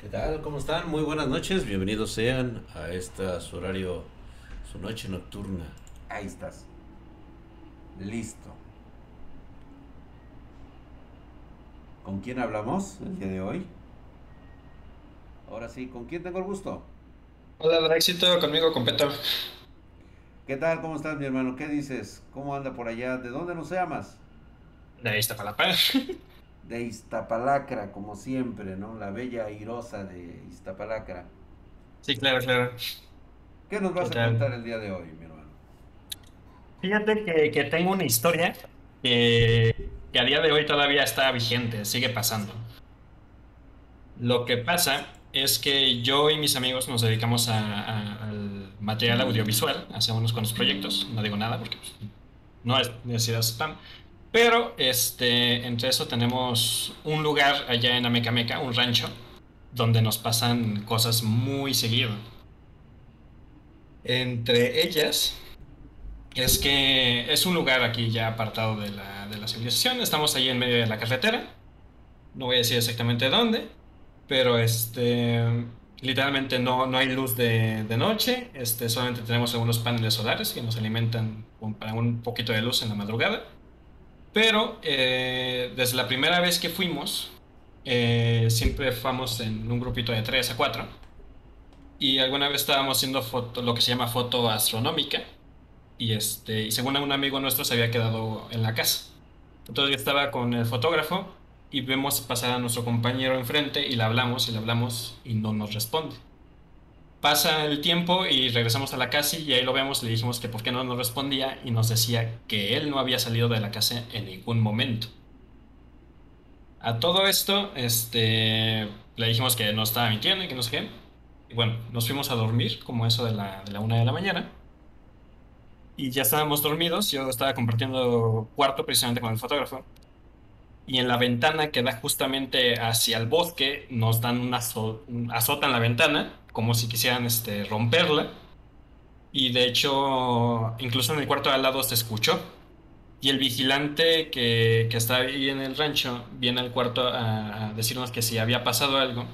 ¿Qué tal? ¿Cómo están? Muy buenas noches. Bienvenidos sean a esta su horario, su noche nocturna. Ahí estás. Listo. ¿Con quién hablamos el día de hoy? Ahora sí, ¿con quién tengo el gusto? Hola Draxito, conmigo con Peto. ¿Qué tal? ¿Cómo estás, mi hermano? ¿Qué dices? ¿Cómo anda por allá? ¿De dónde nos llamas? De Iztapalapa. De Iztapalacra, como siempre, ¿no? La bella airosa de Iztapalacra. Sí, claro, claro. ¿Qué nos vas ¿Qué a contar el día de hoy, mi hermano? Fíjate que, que tengo una historia que, que a día de hoy todavía está vigente, sigue pasando. Lo que pasa es que yo y mis amigos nos dedicamos a- a- al material audiovisual, hacemos unos cuantos proyectos, no digo nada porque pues, no es necesidad spam, pero este, entre eso tenemos un lugar allá en Amecameca, un rancho, donde nos pasan cosas muy seguido. Entre ellas es que es un lugar aquí ya apartado de la, de la civilización, estamos ahí en medio de la carretera, no voy a decir exactamente dónde, pero este, literalmente no, no hay luz de, de noche, este, solamente tenemos algunos paneles solares que nos alimentan para un poquito de luz en la madrugada. Pero eh, desde la primera vez que fuimos, eh, siempre fuimos en un grupito de 3 a 4. Y alguna vez estábamos haciendo foto, lo que se llama foto astronómica. Y, este, y según un amigo nuestro se había quedado en la casa. Entonces yo estaba con el fotógrafo y vemos pasar a nuestro compañero enfrente y le hablamos y le hablamos y no nos responde. Pasa el tiempo y regresamos a la casa y ahí lo vemos, le dijimos que por qué no nos respondía y nos decía que él no había salido de la casa en ningún momento. A todo esto, este, le dijimos que no estaba mintiendo y que no sé qué. Y bueno, nos fuimos a dormir como eso de la, de la una de la mañana. Y ya estábamos dormidos, yo estaba compartiendo cuarto precisamente con el fotógrafo. Y en la ventana que da justamente hacia el bosque, nos dan una azo- un- azotan la ventana, como si quisieran este, romperla. Y de hecho, incluso en el cuarto al lado se escuchó. Y el vigilante que, que está ahí en el rancho viene al cuarto a, decirnos que si había pasado algo.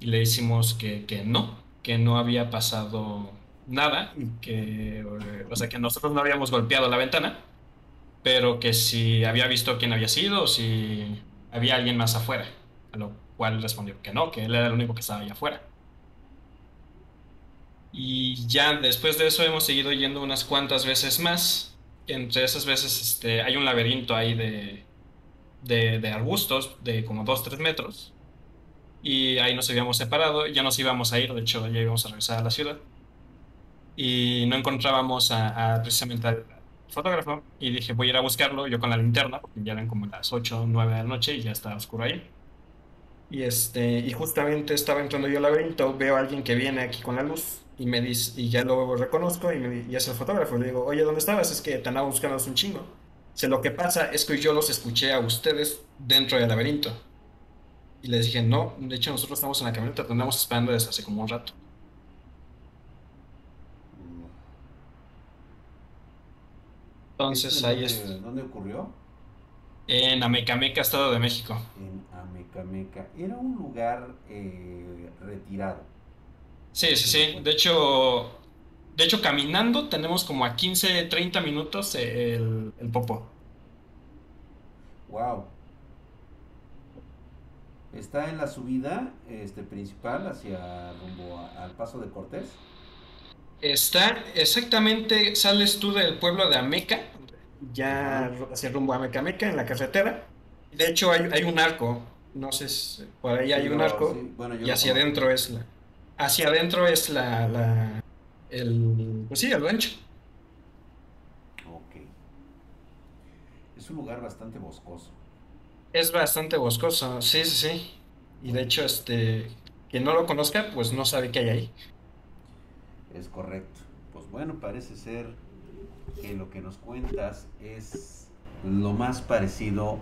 Y le decimos que, que no, que no había pasado nada. Que, o sea, que nosotros no habíamos golpeado la ventana pero que si había visto quién había sido si había alguien más afuera. A lo cual respondió que no, que él era el único que estaba allá afuera. Y ya después de eso hemos seguido yendo unas cuantas veces más. Entre esas veces este, hay un laberinto ahí de, de, de arbustos de como 2-3 metros. Y ahí nos habíamos separado, ya nos íbamos a ir, de hecho ya íbamos a regresar a la ciudad. Y no encontrábamos a, a precisamente al fotógrafo y dije voy a ir a buscarlo yo con la linterna porque ya eran como las 8 o 9 de la noche y ya estaba oscuro ahí. Y este y justamente estaba entrando yo al laberinto, veo a alguien que viene aquí con la luz y me dice y ya lo reconozco y, me, y es el fotógrafo. Le digo, "Oye, ¿dónde estabas? Es que te andaba buscando un chingo." Sea, lo que pasa es que yo los escuché a ustedes dentro del laberinto. Y les dije, "No, de hecho nosotros estamos en la camioneta, te andamos esperando desde hace como un rato." Entonces ¿Esto ahí es ¿Dónde ocurrió? en Amecameca, Estado de México. En Amecameca. Era un lugar eh, retirado. Sí, sí, sí. De hecho, de hecho, caminando tenemos como a 15, 30 minutos el, el popo. Wow. Está en la subida este, principal hacia rumbo a- al paso de Cortés. Está exactamente, sales tú del pueblo de Ameca, ya hacia rumbo a Amecameca en la carretera. De hecho, hay, hay un arco, no sé, si- por ahí hay Sí, un arco, sí, bueno, yo y hacia adentro es la, hacia adentro es la, la, el, pues sí, el rancho. Ok. Es un lugar bastante boscoso. Es bastante boscoso, sí, sí, sí. Y de hecho, este, quien no lo conozca, pues no sabe qué hay ahí. Es correcto. Pues bueno, parece ser que lo que nos cuentas es lo más parecido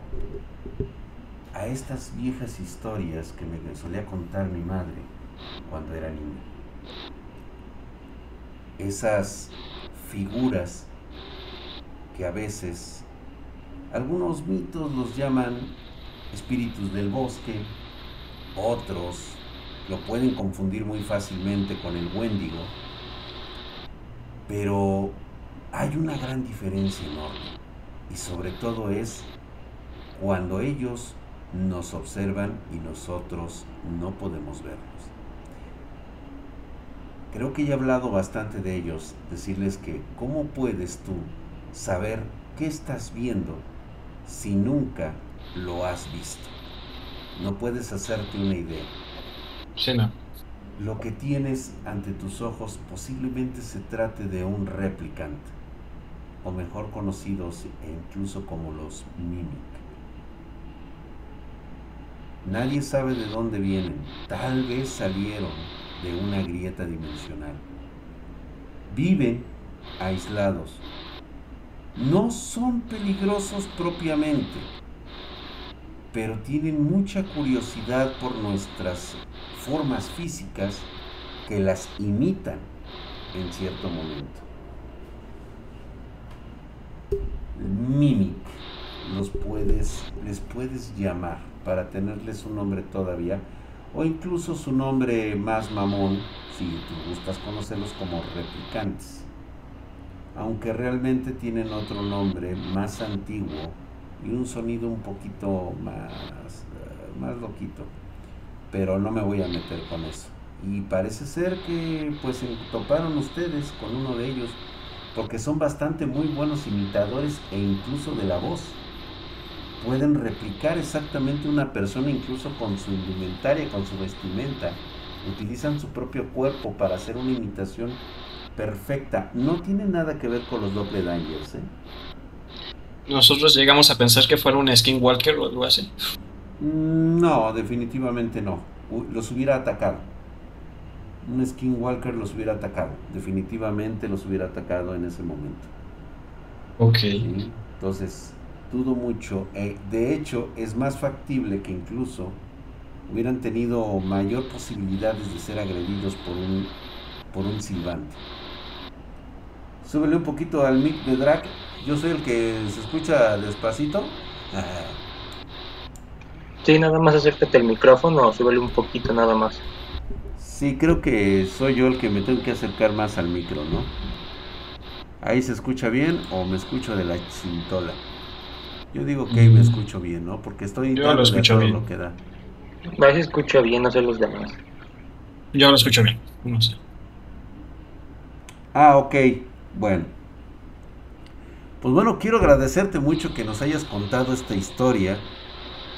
a estas viejas historias que me solía contar mi madre cuando era niña. Esas figuras que a veces algunos mitos los llaman espíritus del bosque, otros lo pueden confundir muy fácilmente con el Wendigo, pero hay una gran diferencia enorme y sobre todo es cuando ellos nos observan y nosotros no podemos verlos. Creo que ya he hablado bastante de ellos, decirles que ¿cómo puedes tú saber qué estás viendo si nunca lo has visto? No puedes hacerte una idea. Sí, no. Lo que tienes ante tus ojos posiblemente se trate de un replicante, o mejor conocidos e incluso como los mimic. Nadie sabe de dónde vienen, tal vez salieron de una grieta dimensional. Viven aislados. No son peligrosos propiamente, pero tienen mucha curiosidad por nuestras formas físicas que las imitan en cierto momento. Mimic, los puedes, les puedes llamar para tenerles un nombre todavía, o incluso su nombre más mamón, si tú gustas conocerlos como replicantes. Aunque realmente tienen otro nombre más antiguo y un sonido un poquito más, eh, más loquito. Pero no me voy a meter con eso. Y parece ser que pues toparon ustedes con uno de ellos porque son bastante muy buenos imitadores e incluso de la voz. Pueden replicar exactamente una persona incluso con su indumentaria, con su vestimenta. Utilizan su propio cuerpo para hacer una imitación perfecta. No tiene nada que ver con los doppelgangers, ¿eh? Nosotros llegamos a pensar que fuera un skinwalker o algo así. Mm, No, definitivamente no. Los hubiera atacado. Un skinwalker los hubiera atacado. Definitivamente los hubiera atacado en ese momento. Ok. ¿sí? Entonces, dudo mucho. Eh, de hecho, es más factible que incluso hubieran tenido mayor posibilidades de ser agredidos por un, por un silbante. Súbele un poquito al mic de Drac. Yo soy el que se escucha despacito. Sí, nada más acércate al micrófono o súbele un poquito nada más. Sí, creo que soy yo el que me tengo que acercar más al micro, ¿no? Ahí se escucha bien o me escucho de la cintola. Yo digo que me escucho bien, ¿no? Porque estoy Yo lo escucho bien. lo que da. Si escucho bien, no sé los demás. Yo lo escucho bien. No sé. Ah, ok. Bueno. Pues bueno, quiero agradecerte mucho que nos hayas contado esta historia.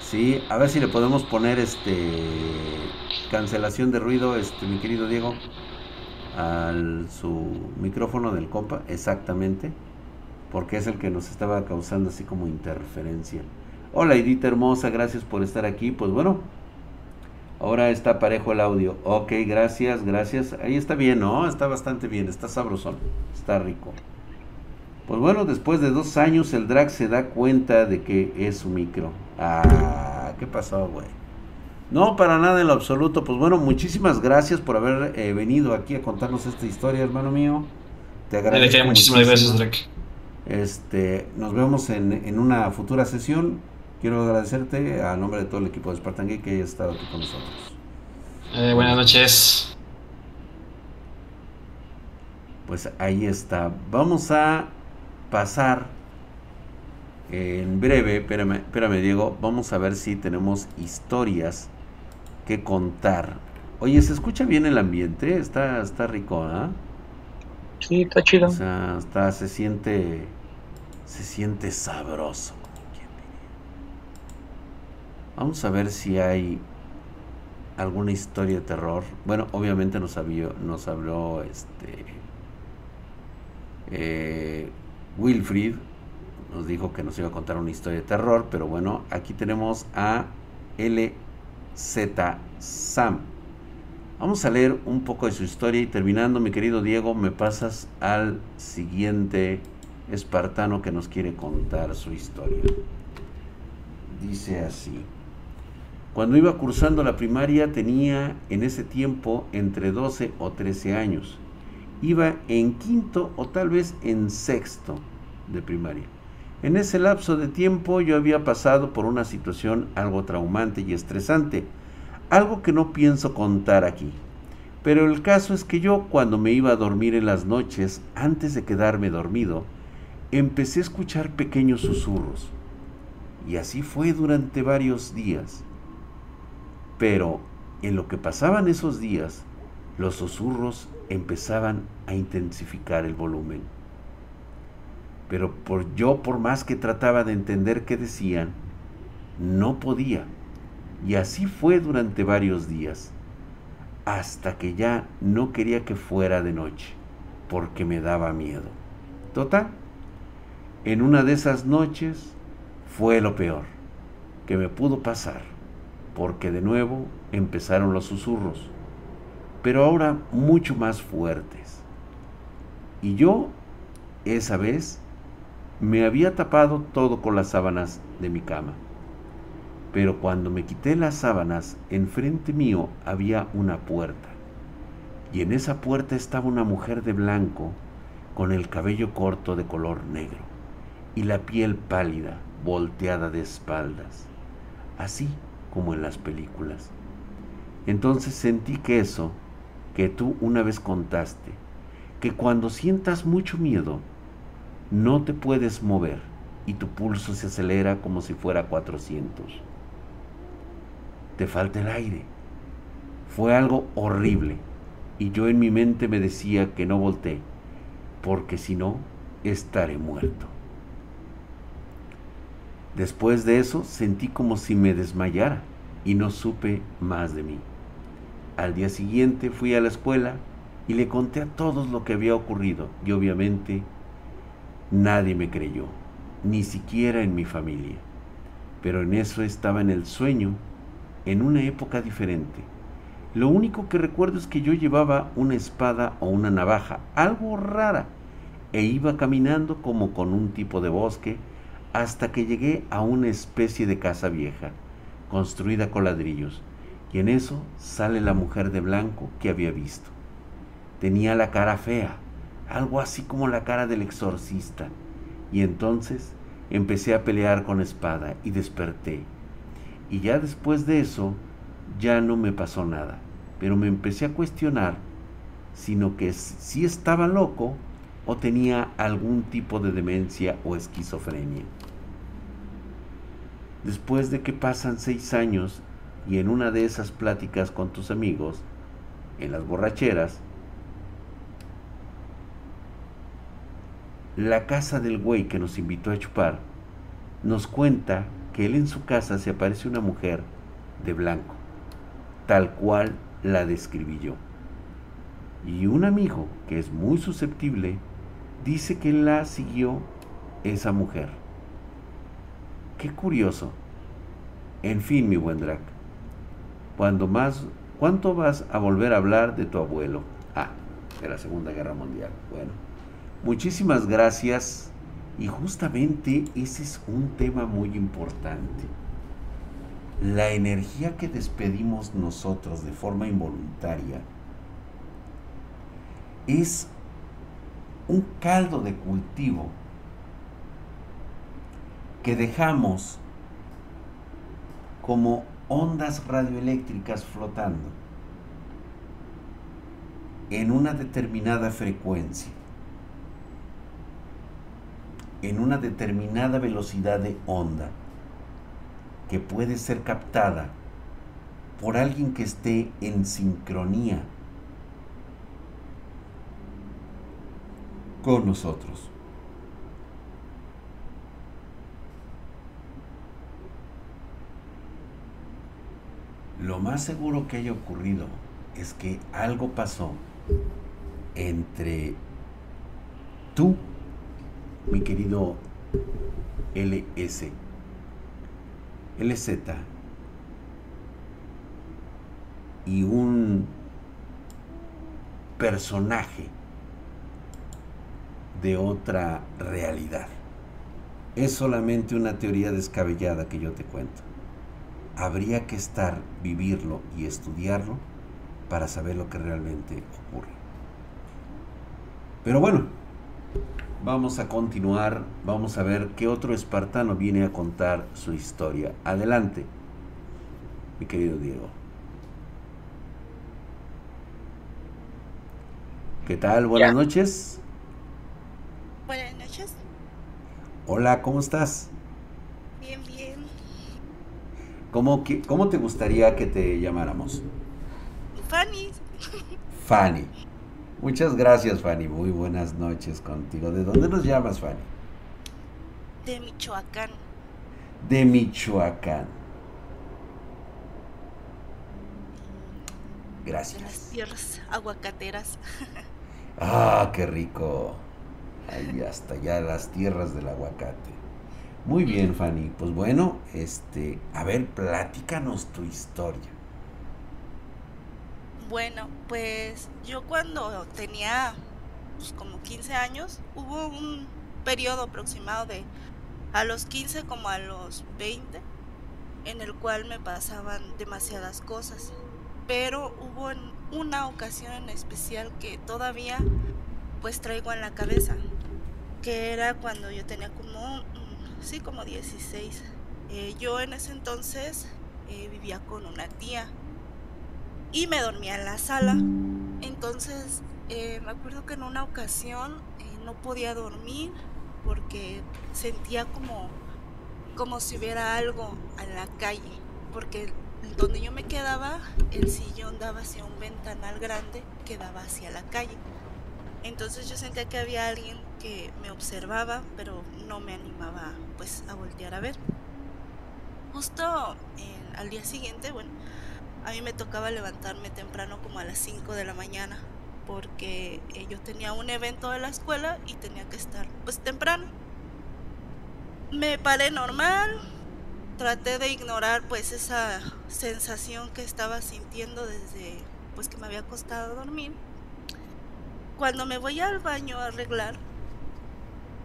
Sí, a ver si le podemos poner este cancelación de ruido, este mi querido Diego, al su micrófono del compa, exactamente, porque es el que nos estaba causando así como interferencia. Hola Edith hermosa, gracias por estar aquí. Pues bueno, ahora está parejo el audio. Ok, gracias, gracias. Ahí está bien, ¿no? Está bastante bien, está sabrosón, está rico. Pues bueno, después de dos años el drag se da cuenta de que es su micro. Ah, ¿qué pasó, güey? No, para nada en lo absoluto. Pues bueno, muchísimas gracias por haber eh, venido aquí a contarnos esta historia, hermano mío. Te De agradezco muchísimas gracias. Drake. Este, nos vemos en, en una futura sesión. Quiero agradecerte a nombre de todo el equipo de Spartan Geek que hayas estado aquí con nosotros. Eh, buenas noches. Pues ahí está. Vamos a pasar en breve. Espérame, espérame, Diego. Vamos a ver si tenemos historias que contar. Oye, ¿se escucha bien el ambiente? Está, está rico, ¿ah? Sí, está chido. O sea, está, se siente, se siente sabroso. Vamos a ver si hay alguna historia de terror. Bueno, obviamente nos habló, nos habló este eh, Wilfrid, nos dijo que nos iba a contar una historia de terror, pero bueno, aquí tenemos a LZ Sam. Vamos a leer un poco de su historia y terminando, mi querido Diego, me pasas al siguiente espartano que nos quiere contar su historia. Dice así. Cuando iba cursando la primaria tenía en ese tiempo entre 12 o 13 años. Iba en quinto o tal vez en sexto de primaria. En ese lapso de tiempo yo había pasado por una situación algo traumante y estresante. algo que no pienso contar aquí. Pero el caso es que yo cuando me iba a dormir en las noches, antes de quedarme dormido, empecé a escuchar pequeños susurros. Y así fue durante varios días. Pero en lo que pasaban esos días, los susurros empezaban a intensificar el volumen. Pero por yo por más que trataba de entender qué decían, no podía. Y así fue durante varios días, hasta que ya no quería que fuera de noche, porque me daba miedo. Total, en una de esas noches fue lo peor que me pudo pasar, porque de nuevo empezaron los susurros, pero ahora mucho más fuertes. Y yo, esa vez, me había tapado todo con las sábanas de mi cama. Pero cuando me quité las sábanas, enfrente mío había una puerta. Y en esa puerta estaba una mujer de blanco, con el cabello corto de color negro y la piel pálida, volteada de espaldas, así como en las películas. Entonces sentí que eso, que tú una vez contaste, que cuando sientas mucho miedo, no te puedes mover y tu pulso se acelera como si fuera 400 te falta el aire. Fue algo horrible y yo en mi mente me decía que no volteé, porque si no, estaré muerto. Después de eso sentí como si me desmayara y no supe más de mí. Al día siguiente fui a la escuela y le conté a todos lo que había ocurrido y obviamente nadie me creyó, ni siquiera en mi familia. Pero en eso estaba en el sueño en una época diferente. Lo único que recuerdo es que yo llevaba una espada o una navaja, algo rara, e iba caminando como con un tipo de bosque hasta que llegué a una especie de casa vieja, construida con ladrillos, y en eso sale la mujer de blanco que había visto. Tenía la cara fea, algo así como la cara del exorcista, y entonces empecé a pelear con espada y desperté y ya después de eso, ya no me pasó nada. Pero me empecé a cuestionar, sino que si estaba loco o tenía algún tipo de demencia o esquizofrenia. Después de que pasan seis años y en una de esas pláticas con tus amigos, en las borracheras, la casa del güey que nos invitó a chupar nos cuenta que él en su casa se aparece una mujer de blanco, tal cual la describí yo. Y un amigo que es muy susceptible dice que la siguió esa mujer. Qué curioso. En fin, mi buen Drac, cuando más, ¿cuánto vas a volver a hablar de tu abuelo? Ah, de la Segunda Guerra Mundial. Bueno, muchísimas gracias y justamente ese es un tema muy importante. La energía que despedimos nosotros de forma involuntaria es un caldo de cultivo que dejamos como ondas radioeléctricas flotando en una determinada frecuencia en una determinada velocidad de onda que puede ser captada por alguien que esté en sincronía con nosotros. Lo más seguro que haya ocurrido es que algo pasó entre tú mi querido LS, LZ y un personaje de otra realidad. Es solamente una teoría descabellada que yo te cuento habría que estar, vivirlo y estudiarlo para saber lo que realmente ocurre. Pero bueno, vamos a continuar, vamos a ver qué otro espartano viene a contar su historia. Adelante, mi querido Diego. ¿Qué tal? Buenas noches. Buenas noches. Hola, ¿cómo estás? ¿Cómo, que, ¿Cómo te gustaría que te llamáramos? Fanny. Fanny. Muchas gracias, Fanny. Muy buenas noches contigo. ¿De dónde nos llamas, Fanny? De Michoacán. De Michoacán. Gracias. De las tierras aguacateras. Ah, qué rico. Ahí hasta ya las tierras del aguacate. Muy bien, Fanny. Pues bueno, este, a ver, platícanos tu historia. Bueno, pues yo cuando tenía pues, como 15 años, hubo un periodo aproximado de a los 15 como a los 20 en el cual me pasaban demasiadas cosas. Pero hubo una ocasión en especial que todavía pues traigo en la cabeza, que era cuando yo tenía como, sí, como 16. Eh, yo en ese entonces eh, vivía con una tía y me dormía en la sala. Entonces, eh, me acuerdo que en una ocasión no podía dormir porque sentía como, como si hubiera algo en la calle, porque donde yo me quedaba, el sillón daba hacia un ventanal grande que daba hacia la calle. Entonces yo sentía que había alguien que me observaba, pero no me animaba pues a voltear a ver. Justo al día siguiente, bueno, a mí me tocaba levantarme temprano como a las 5 de la mañana porque eh, yo tenía un evento de la escuela y tenía que estar pues temprano. Me paré normal, traté de ignorar pues esa sensación que estaba sintiendo desde pues que me había costado dormir. Cuando me voy al baño a arreglar,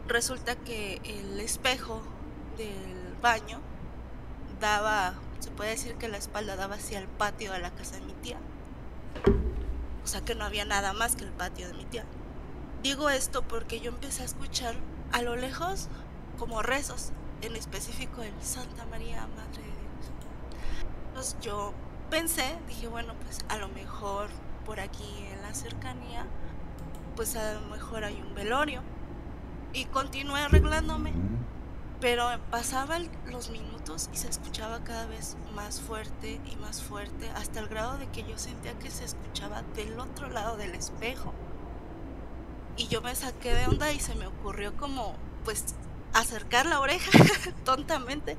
resulta que el espejo del baño daba, se puede decir que la espalda daba hacia el patio de la casa de mi tía. O sea que no había nada más que el patio de mi tía. Digo esto porque yo empecé a escuchar a lo lejos como rezos, en específico el Santa María, Madre de Dios. Entonces yo pensé, dije, bueno, pues a lo mejor por aquí en la cercanía, pues a lo mejor hay un velorio. Y continué arreglándome. Pero pasaban los minutos y se escuchaba cada vez más fuerte y más fuerte, hasta el grado de que yo sentía que se escuchaba del otro lado del espejo. Y yo me saqué de onda y se me ocurrió como, pues, acercar la oreja tontamente.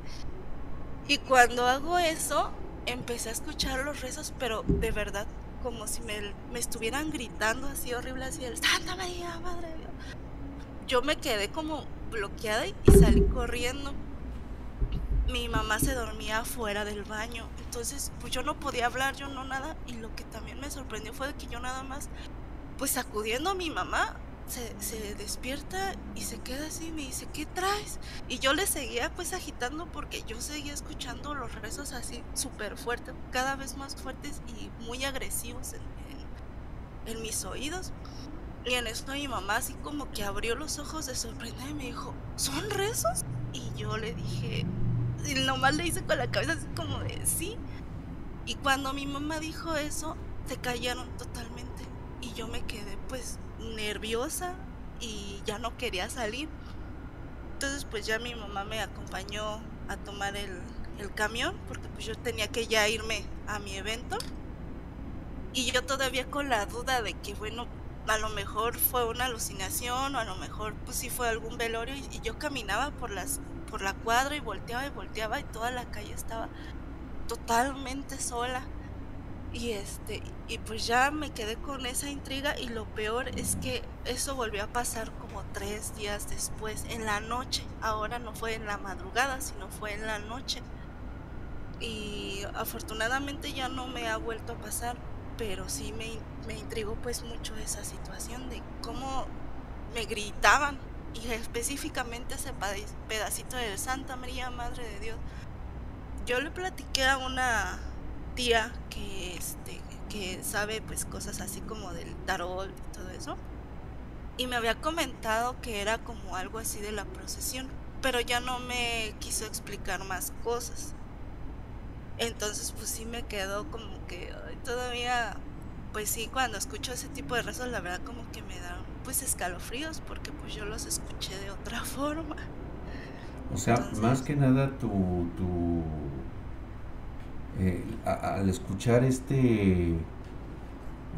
Y cuando hago eso, empecé a escuchar los rezos, pero de verdad, como si me, me estuvieran gritando así horrible, así el Santa María, Madre de Dios. Yo me quedé como bloqueada y salí corriendo. Mi mamá se dormía afuera del baño, entonces pues yo no podía hablar, yo no nada, y lo que también me sorprendió fue que yo nada más, pues sacudiendo a mi mamá, se, despierta y se queda así me dice, ¿qué traes? Y yo le seguía pues agitando porque yo seguía escuchando los rezos así súper fuertes, cada vez más fuertes y muy agresivos en mis oídos. Y en esto mi mamá así como que abrió los ojos de sorprendida y me dijo, ¿son rezos? Y yo le dije, y nomás le hice con la cabeza así como de sí. Y cuando mi mamá dijo eso, se callaron totalmente. Y yo me quedé pues nerviosa y ya no quería salir. Entonces pues ya mi mamá me acompañó a tomar el, el camión porque pues yo tenía que ya irme a mi evento. Y yo todavía con la duda de que bueno, a lo mejor fue una alucinación o a lo mejor pues sí fue algún velorio y, yo caminaba por las por la cuadra y volteaba y volteaba y toda la calle estaba totalmente sola. Y este y pues ya me quedé con esa intriga y lo peor es que eso volvió a pasar como tres días después en la noche. Ahora no fue en la madrugada sino fue en la noche. Y afortunadamente ya no me ha vuelto a pasar pero sí me, me intrigó pues mucho esa situación de cómo me gritaban y específicamente ese pedacito de Santa María, Madre de Dios. Yo le platiqué a una tía que, este, que sabe pues cosas así como del tarot y todo eso. Y me había comentado que era como algo así de la procesión, pero ya no me quiso explicar más cosas. Entonces pues sí me quedó como que todavía pues sí, cuando escucho ese tipo de rezos, la verdad como que me dan pues escalofríos porque pues yo los escuché de otra forma. O sea, más que nada tu, tu eh, al escuchar este,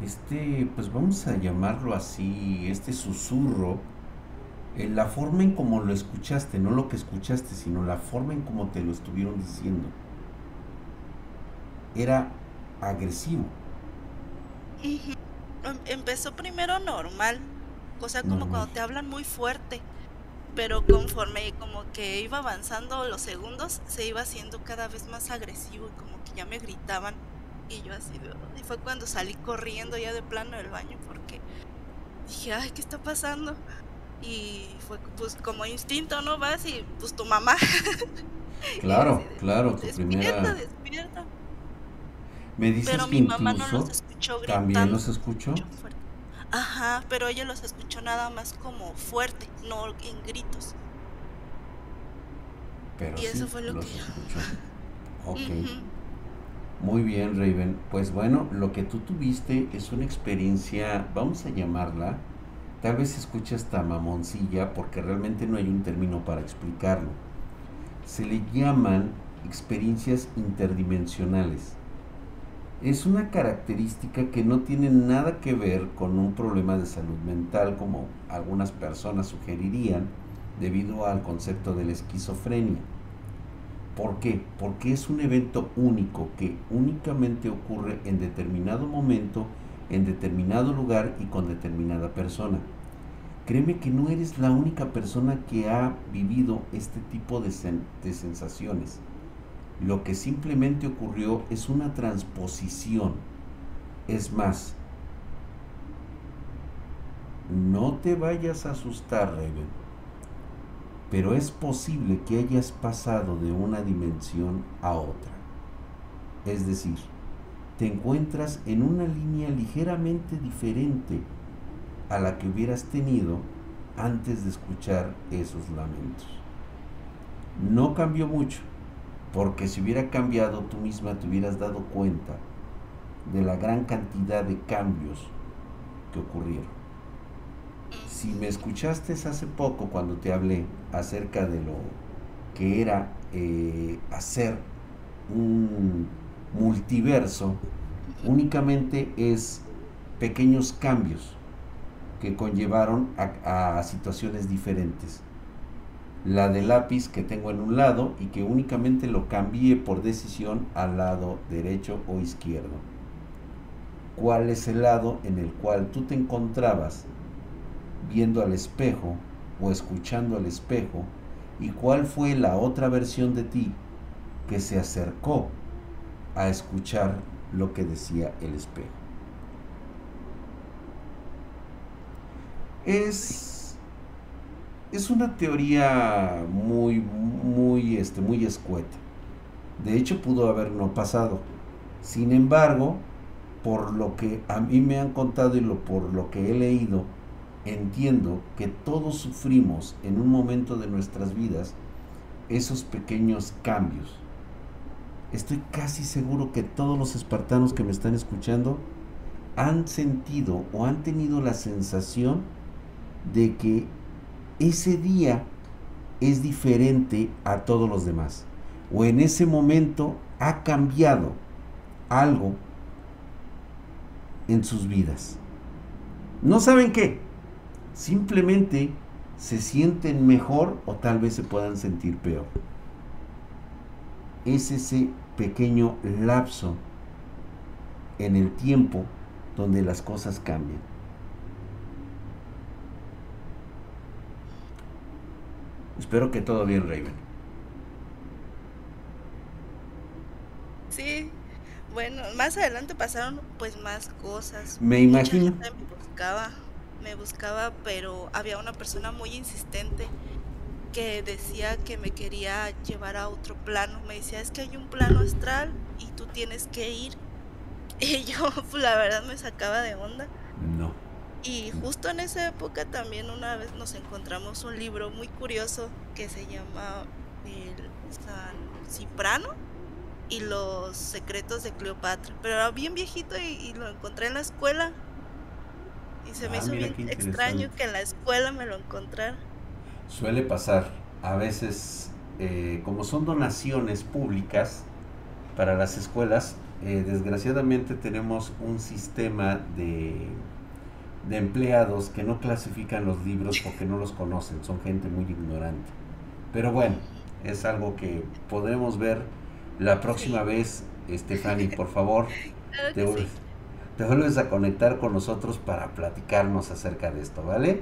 este, pues vamos a llamarlo así, este susurro, eh, la forma en cómo lo escuchaste, no lo que escuchaste, sino la forma en cómo te lo estuvieron diciendo, era agresivo. Em, empezó primero normal, o sea, como cuando te hablan muy fuerte, pero conforme como que iba avanzando los segundos, se iba haciendo cada vez más agresivo y como que ya me gritaban y yo así, y fue cuando salí corriendo ya de plano del baño porque dije, ay, ¿qué está pasando? Y fue pues como instinto, ¿no? Vas y pues tu mamá. Claro, claro, tu despierta, despierta. Me dices pero mi mamá no los escuchó gritando. ¿También los escuchó? Ajá, pero ella los escuchó nada más como fuerte, no en gritos. Pero y eso fue lo que escuchó. Ok. Muy bien, Raven. Pues bueno, lo que tú tuviste es una experiencia, vamos a llamarla, tal vez se escucha hasta mamoncilla porque realmente no hay un término para explicarlo. Se le llaman experiencias interdimensionales es una característica que no tiene nada que ver con un problema de salud mental como algunas personas sugerirían debido al concepto de la esquizofrenia. ¿Por qué? Porque es un evento único que únicamente ocurre en determinado momento, en determinado lugar y con determinada persona. Créeme que no eres la única persona que ha vivido este tipo de, de sensaciones. Lo que simplemente ocurrió es una transposición. Es más, no te vayas a asustar, Raven. Pero es posible que hayas pasado de una dimensión a otra. Es decir, te encuentras en una línea ligeramente diferente a la que hubieras tenido antes de escuchar esos lamentos. No cambió mucho, porque si hubiera cambiado tú misma te hubieras dado cuenta de la gran cantidad de cambios que ocurrieron. Si me escuchaste hace poco cuando te hablé acerca de lo que era eh, hacer un multiverso, únicamente es pequeños cambios que conllevaron a situaciones diferentes la de lápiz que tengo en un lado y que únicamente lo cambié por decisión al lado derecho o izquierdo. ¿Cuál es el lado en el cual tú te encontrabas viendo al espejo o escuchando al espejo? ¿Y cuál fue la otra versión de ti que se acercó a escuchar lo que decía el espejo? Es es una teoría muy, muy, este, muy escueta. De hecho, pudo haber no pasado. Sin embargo, por lo que a mí me han contado y lo, por lo que he leído, entiendo que todos sufrimos en un momento de nuestras vidas esos pequeños cambios. Estoy casi seguro que todos los espartanos que me están escuchando han sentido o han tenido la sensación de que ese día es diferente a todos los demás. O en ese momento ha cambiado algo en sus vidas. No saben qué. Simplemente se sienten mejor o tal vez se puedan sentir peor. Es ese pequeño lapso en el tiempo donde las cosas cambian. Espero que todo bien, Raven. Sí, bueno, más adelante pasaron pues más cosas. Me imagino. Me buscaba, me buscaba, pero había una persona muy insistente que decía que me quería llevar a otro plano. Me decía, es que hay un plano astral y tú tienes que ir. Y yo, pues, la verdad, me sacaba de onda. No. Y justo en esa época también una vez nos encontramos un libro muy curioso que se llama El San Ciprano. y los secretos de Cleopatra. Pero era bien viejito y, lo encontré en la escuela. Y se me ah, hizo bien extraño que en la escuela me lo encontrara. Suele pasar. A veces, eh, como son donaciones públicas para las escuelas, eh, desgraciadamente tenemos un sistema de, de empleados que no clasifican los libros porque no los conocen, son gente muy ignorante. Pero bueno, es algo que podremos ver la próxima vez, Stephanie, por favor. te, vuelves, a conectar con nosotros para platicarnos acerca de esto, ¿vale?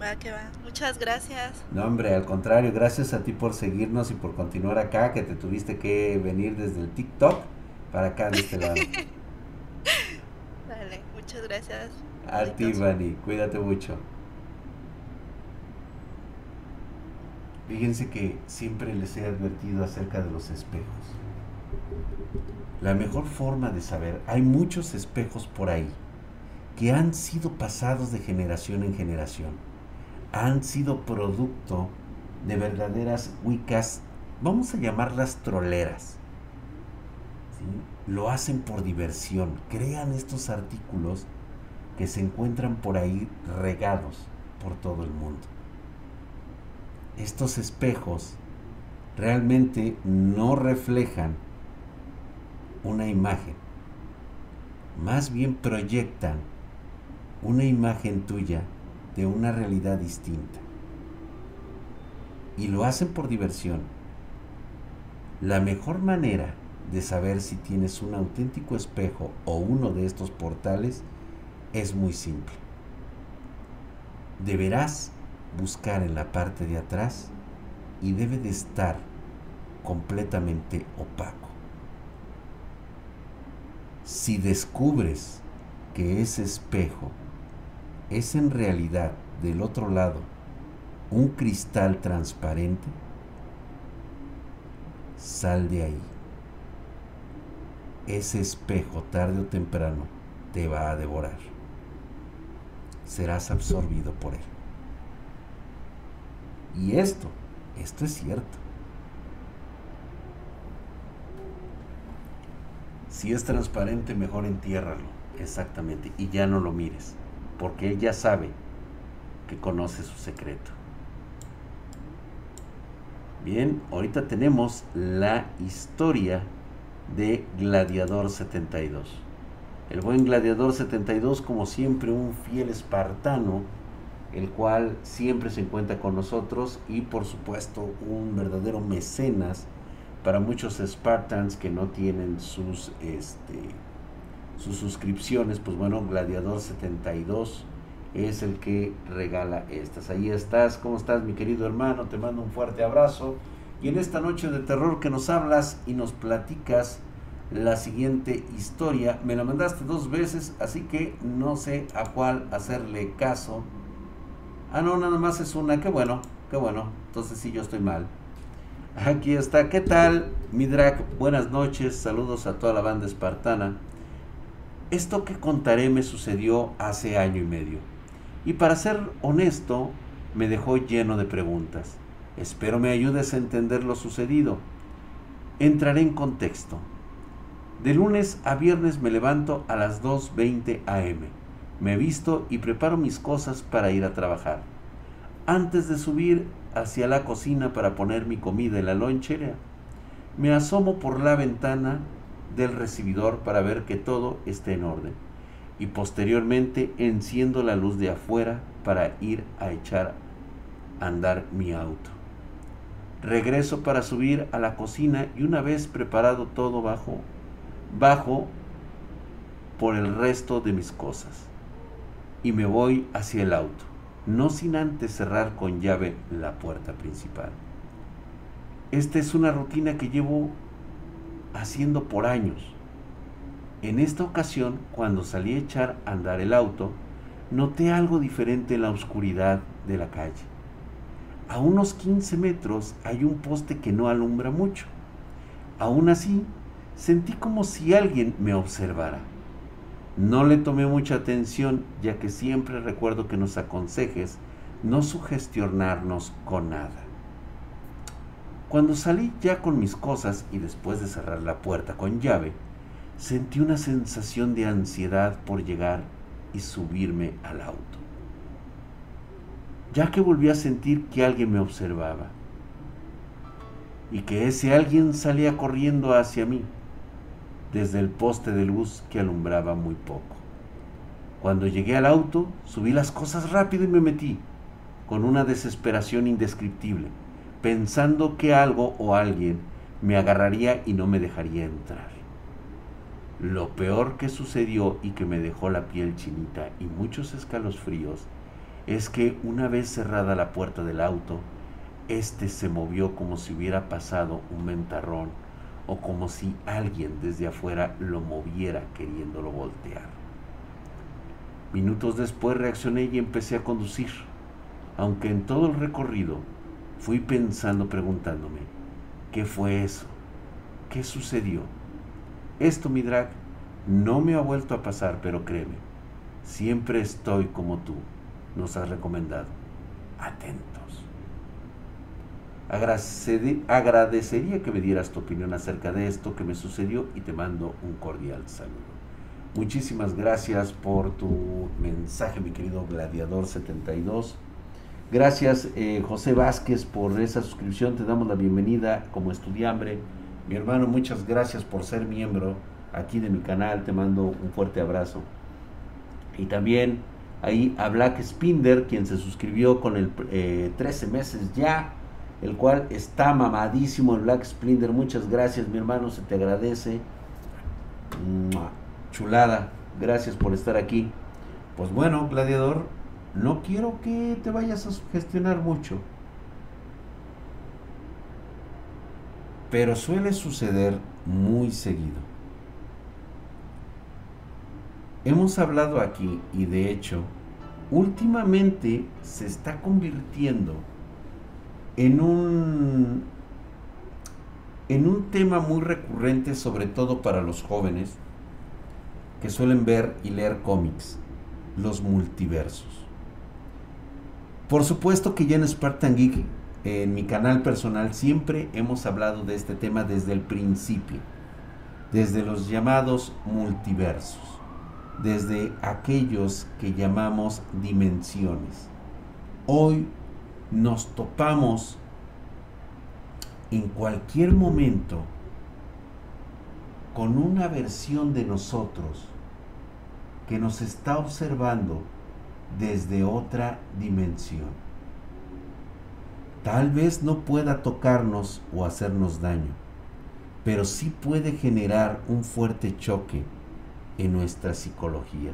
Va, que va. Muchas gracias. No, hombre, al contrario, gracias a ti por seguirnos y por continuar acá, que te tuviste que venir desde el TikTok para acá de este lado. Vale, muchas gracias. A ti, Vani, cuídate mucho. Fíjense que siempre les he advertido acerca de los espejos. La mejor forma de saber, hay muchos espejos por ahí que han sido pasados de generación en generación. Han sido producto de verdaderas wicas, vamos a llamarlas troleras. Lo hacen por diversión, crean estos artículos que se encuentran por ahí regados por todo el mundo estos espejos realmente no reflejan una imagen, más bien proyectan una imagen tuya de una realidad distinta. Y lo hacen por diversión. La mejor manera de saber si tienes un auténtico espejo o uno de estos portales es muy simple. Deberás buscar en la parte de atrás y debe de estar completamente opaco. Si descubres que ese espejo es en realidad del otro lado un cristal transparente, sal de ahí. Ese espejo tarde o temprano te va a devorar. Serás absorbido por él. Y esto, esto es cierto. Si es transparente, mejor entiérralo. Exactamente. Y ya no lo mires. Porque él ya sabe que conoce su secreto. Bien, ahorita tenemos la historia de Gladiador 72. El buen Gladiador 72, como siempre, un fiel espartano el cual siempre se encuentra con nosotros y por supuesto un verdadero mecenas para muchos Spartans que no tienen sus este sus suscripciones, pues bueno, Gladiador 72 es el que regala estas. Ahí estás, ¿cómo estás mi querido hermano? Te mando un fuerte abrazo. Y en esta noche de terror que nos hablas y nos platicas la siguiente historia, me la mandaste dos veces, así que no sé a cuál hacerle caso Ah, no, nada más es una. Qué bueno, qué bueno. Entonces sí, yo estoy mal. Aquí está. ¿Qué tal, Midrak? Buenas noches. Saludos a toda la banda espartana. Esto que contaré me sucedió hace año y medio. Y para ser honesto, me dejó lleno de preguntas. Espero me ayudes a entender lo sucedido. Entraré en contexto. De lunes a viernes me levanto a las 2.20 am me visto y preparo mis cosas para ir a trabajar. Antes de subir hacia la cocina para poner mi comida en la lonchera, me asomo por la ventana del recibidor para ver que todo esté en orden y posteriormente enciendo la luz de afuera para ir a echar a andar mi auto. Regreso para subir a la cocina y una vez preparado todo bajo, bajo por el resto de mis cosas y me voy hacia el auto, no sin antes cerrar con llave la puerta principal. Esta es una rutina que llevo haciendo por años. En esta ocasión, cuando salí a echar a andar el auto, noté algo diferente en la oscuridad de la calle. A unos 15 metros hay un poste que no alumbra mucho. Aún así, sentí como si alguien me observara. No le tomé mucha atención, ya que siempre recuerdo que nos aconsejes no sugestionarnos con nada. Cuando salí ya con mis cosas y después de cerrar la puerta con llave, sentí una sensación de ansiedad por llegar y subirme al auto, ya que volví a sentir que alguien me observaba y que ese alguien salía corriendo hacia mí desde el poste de luz que alumbraba muy poco. Cuando llegué al auto, subí las cosas rápido y me metí, con una desesperación indescriptible, pensando que algo o alguien me agarraría y no me dejaría entrar. Lo peor que sucedió y que me dejó la piel chinita y muchos escalofríos es que una vez cerrada la puerta del auto, este se movió como si hubiera pasado un mentarrón o como si alguien desde afuera lo moviera queriéndolo voltear. Minutos después reaccioné y empecé a conducir, aunque en todo el recorrido fui pensando preguntándome, ¿qué fue eso? ¿Qué sucedió? Esto, mi drag, no me ha vuelto a pasar, pero créeme, siempre estoy como tú nos has recomendado, atentos. Agradecería que me dieras tu opinión acerca de esto que me sucedió y te mando un cordial saludo. Muchísimas gracias por tu mensaje, mi querido Gladiador 72. Gracias, eh, José Vázquez, por esa suscripción. Te damos la bienvenida como estudiambre. Mi hermano, muchas gracias por ser miembro aquí de mi canal. Te mando un fuerte abrazo. Y también ahí a Black Spinder, quien se suscribió con el 13 eh, meses ya, el cual está mamadísimo el Black Spinder. Muchas gracias, mi hermano, se te agradece chulada, gracias por estar aquí. Pues bueno, gladiador, no quiero que te vayas a sugestionar mucho. Pero suele suceder muy seguido. Hemos hablado aquí y de hecho, últimamente se está convirtiendo en un en un tema muy recurrente sobre todo para los jóvenes que suelen ver y leer cómics, los multiversos. Por supuesto que ya en Spartan Geek, en mi canal personal, siempre hemos hablado de este tema desde el principio, desde los llamados multiversos, desde aquellos que llamamos dimensiones. Hoy nos topamos en cualquier momento con una versión de nosotros que nos está observando desde otra dimensión. Tal vez no pueda tocarnos o hacernos daño, pero sí puede generar un fuerte choque en nuestra psicología.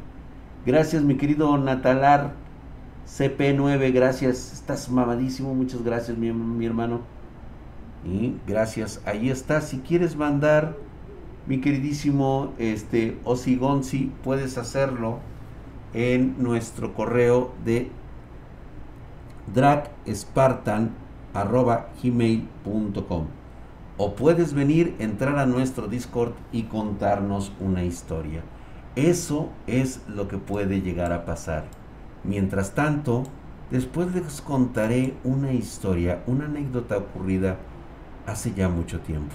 Gracias mi querido Natalar CP9, gracias, estás mamadísimo, muchas gracias mi, mi hermano. Y gracias, ahí está, si quieres mandar mi queridísimo este, Osigonzi, puedes hacerlo en nuestro correo de dragspartan.gmail.com o puedes venir, entrar a nuestro Discord y contarnos una historia. Eso es lo que puede llegar a pasar. Mientras tanto, después les contaré una historia, una anécdota ocurrida hace ya mucho tiempo.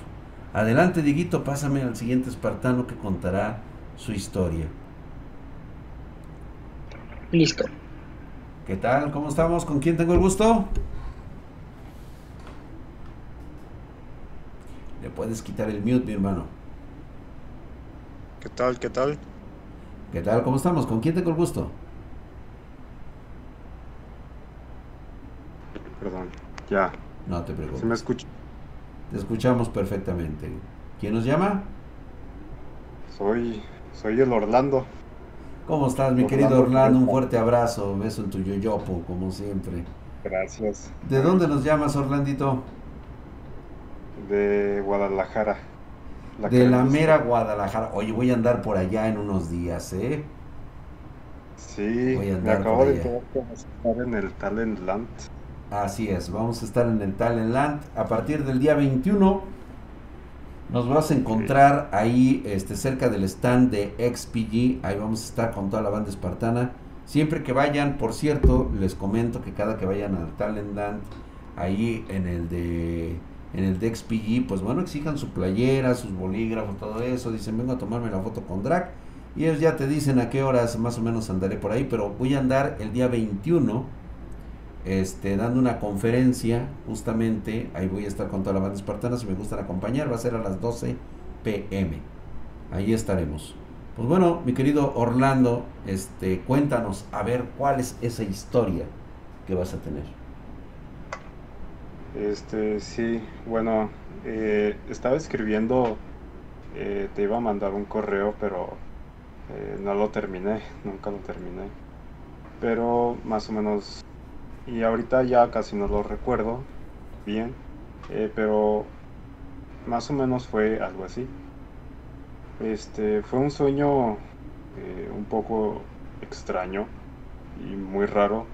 Adelante, Diguito, pásame al siguiente espartano que contará su historia. Listo. ¿Qué tal? ¿Cómo estamos? ¿Con quién tengo el gusto? Le puedes quitar el mute, mi hermano. ¿Qué tal? ¿Qué tal? ¿Qué tal? ¿Cómo estamos? ¿Con quién tengo el gusto? Perdón, ya. No te preocupes. ¿Se me escucha? Te escuchamos perfectamente. ¿Quién nos llama? Soy, soy el Orlando. ¿Cómo estás, mi querido Orlando? Un fuerte abrazo, beso en tu yoyopo, como siempre. Gracias. ¿De dónde nos llamas, Orlandito? De Guadalajara. de la mera Guadalajara. Oye, voy a andar por allá en unos días, ¿eh? Sí, me acabo de estar en el Talent Land. Así es, vamos a estar en el Talent Land a partir del día 21. Nos vas a encontrar ahí este, cerca del stand de XPG. Ahí vamos a estar con toda la banda espartana. Siempre que vayan, por cierto, les comento que cada que vayan al Talent Land, ahí en el de en el DexPG, pues bueno, exijan su playera, sus bolígrafos, todo eso. Dicen, vengo a tomarme la foto con Drag. Y ellos ya te dicen a qué horas más o menos andaré por ahí, pero voy a andar el día 21, este, dando una conferencia, justamente, ahí voy a estar con toda la banda espartana, si me gustan acompañar, va a ser a las 12 pm. Ahí estaremos. Pues bueno, mi querido Orlando, este, cuéntanos, a ver, cuál es esa historia que vas a tener. Este, sí, bueno, eh, estaba escribiendo, eh, te iba a mandar un correo, pero eh, no lo terminé, nunca lo terminé. Pero más o menos, y ahorita ya casi no lo recuerdo bien, pero más o menos fue algo así. Este, fue un sueño eh, un poco extraño y muy raro.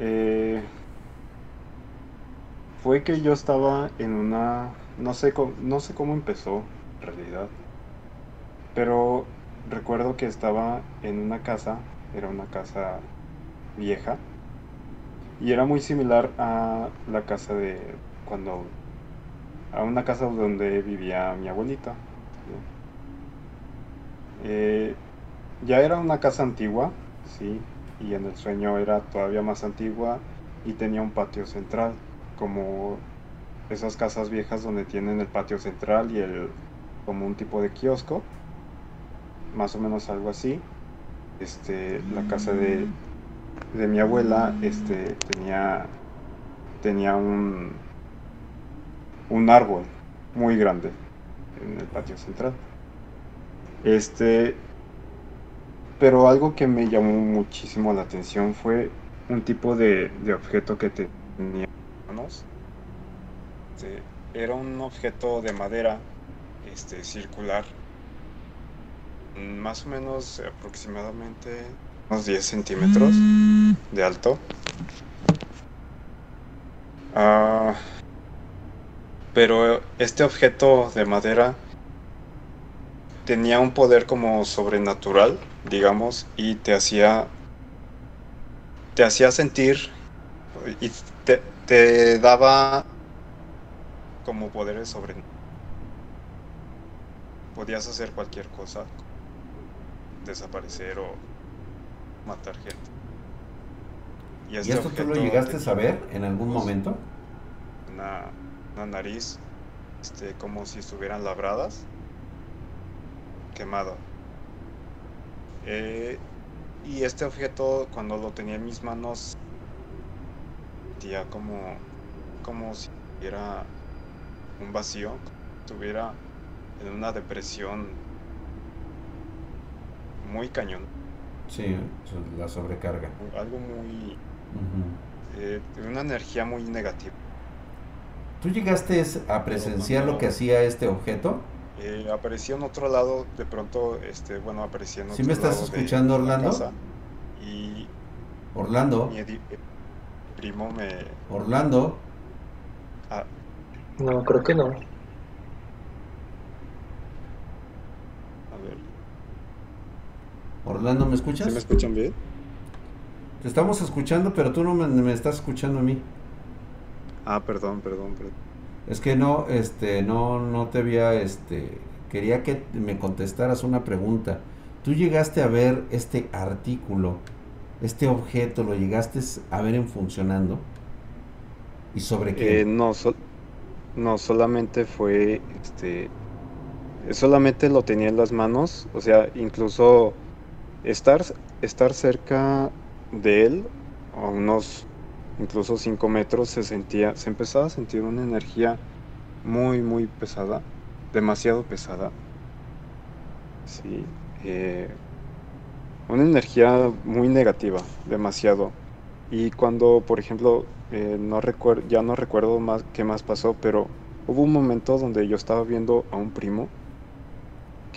Eh, fue que yo estaba en una, no sé, no sé cómo empezó en realidad, pero recuerdo que estaba en una casa, era una casa vieja, y era muy similar a la casa de cuando, a una casa donde vivía mi abuelita. Eh, ya era una casa antigua, sí, y en el sueño era todavía más antigua y tenía un patio central, como esas casas viejas donde tienen el patio central y el como un tipo de kiosco, más o menos algo así. Este, la casa de, de mi abuela, este, tenía tenía un un árbol muy grande en el patio central. Este, pero algo que me llamó muchísimo la atención fue un tipo de, objeto que tenía manos. Este, era un objeto de madera este, circular, más o menos aproximadamente unos 10 centímetros de alto. Ah, pero este objeto de madera tenía un poder como sobrenatural, digamos, y te hacía te hacía sentir y te, daba como poderes sobre podías hacer cualquier cosa desaparecer o matar gente y, este esto tú lo llegaste a saber en algún momento una, una nariz este, como si estuvieran labradas quemado. Eh, y este objeto, cuando lo tenía en mis manos, sentía como, como si hubiera un vacío, estuviera en una depresión muy cañón. Sí, la sobrecarga. Algo muy... Eh, una energía muy negativa. ¿Tú llegaste a presenciar lo que hacía este objeto? Eh, apareció en otro lado, de pronto, este, bueno, apareció en otro ¿Sí me estás escuchando, Orlando? y Orlando. Mi primo me... Orlando. Ah. No, creo que no. A ver. Orlando, ¿me escuchas? ¿Sí me escuchan bien? Te estamos escuchando, pero tú no me, me estás escuchando a mí. Ah, perdón, perdón, perdón. Es que no, este, no, no te había, este, quería que me contestaras una pregunta. ¿Tú llegaste a ver este artículo, este objeto, lo llegaste a ver en funcionando? ¿Y sobre qué? Eh, no, no, solamente fue, este, solamente lo tenía en las manos, o sea, incluso estar, estar cerca de él, a unos incluso 5 metros, se sentía, se empezaba a sentir una energía muy, muy pesada, demasiado pesada. Sí, eh, una energía muy negativa, demasiado. Y cuando, por ejemplo, eh, no ya no recuerdo más qué más pasó, pero hubo un momento donde yo estaba viendo a un primo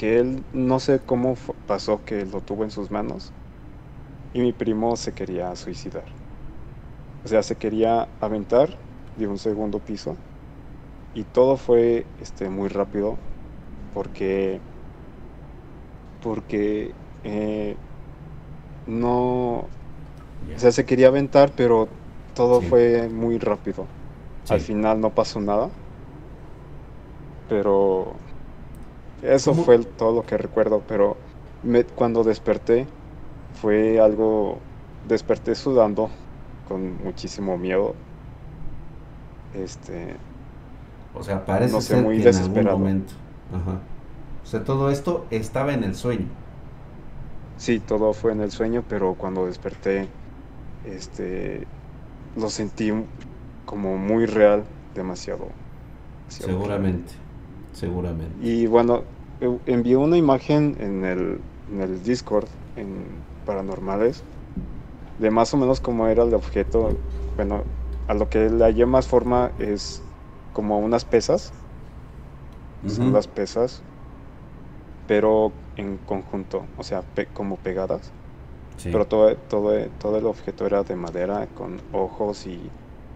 que él no sé cómo pasó que lo tuvo en sus manos y mi primo se quería suicidar. O sea, se quería aventar de un segundo piso y todo fue este, muy rápido porque porque eh, no o sea se quería aventar pero todo fue muy rápido. Al final no pasó nada pero eso ¿Cómo? fue todo lo que recuerdo, pero me- cuando desperté fue algo, desperté sudando con muchísimo miedo. Este, O sea, parece No sé, ser muy que en algún momento. Ajá. O sea, todo esto estaba en el sueño. sí, todo fue en el sueño, pero cuando desperté, este, lo sentí como muy real, demasiado. demasiado real. Seguramente. Y bueno, eh, envié una imagen en el, en el Discord, en Paranormales, de más o menos cómo era el objeto. Bueno, a lo que le hallé más forma es como unas pesas, son Ujú. las pesas, pero en conjunto, o sea, pe- como pegadas. Sí. Pero todo, todo, todo el objeto era de madera con ojos y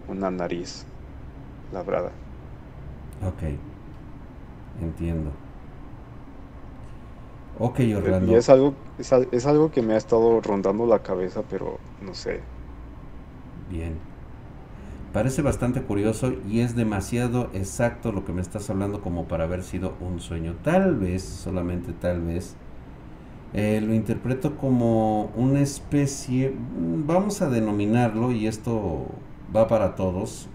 una nariz labrada. Ok. Entiendo. Ok, Y Orlando. es algo, es, es algo que me ha estado rondando la cabeza, pero no sé. Bien. Parece bastante curioso y es demasiado exacto lo que me estás hablando como para haber sido un sueño. Tal vez, solamente tal vez, eh, lo interpreto como una especie, mm, vamos a denominarlo, y esto va para todos.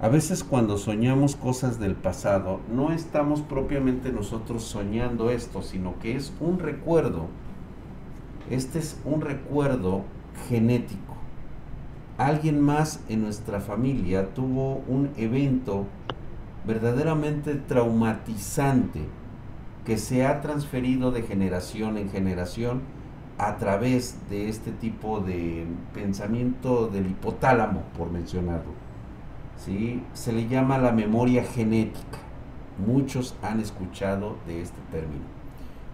A veces cuando soñamos cosas del pasado, no estamos propiamente nosotros soñando esto, sino que es un recuerdo. Este es un recuerdo genético alguien más en nuestra familia tuvo un evento verdaderamente traumatizante que se ha transferido de generación en generación a través de este tipo de pensamiento del hipotálamo, por mencionarlo. ¿Sí? Se le llama la memoria genética. Muchos han escuchado de este término.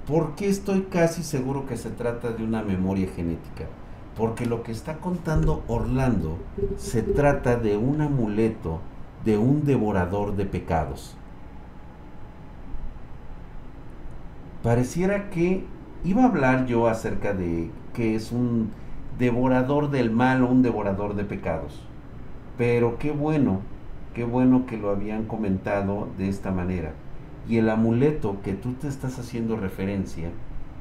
¿Por qué estoy casi seguro que se trata de una memoria genética? Porque lo que está contando Orlando se trata de un amuleto de un devorador de pecados. Pareciera que iba a hablar yo acerca de que es un devorador del mal o un devorador de pecados. Pero qué bueno, qué bueno que lo habían comentado de esta manera. Y el amuleto que tú te estás haciendo referencia,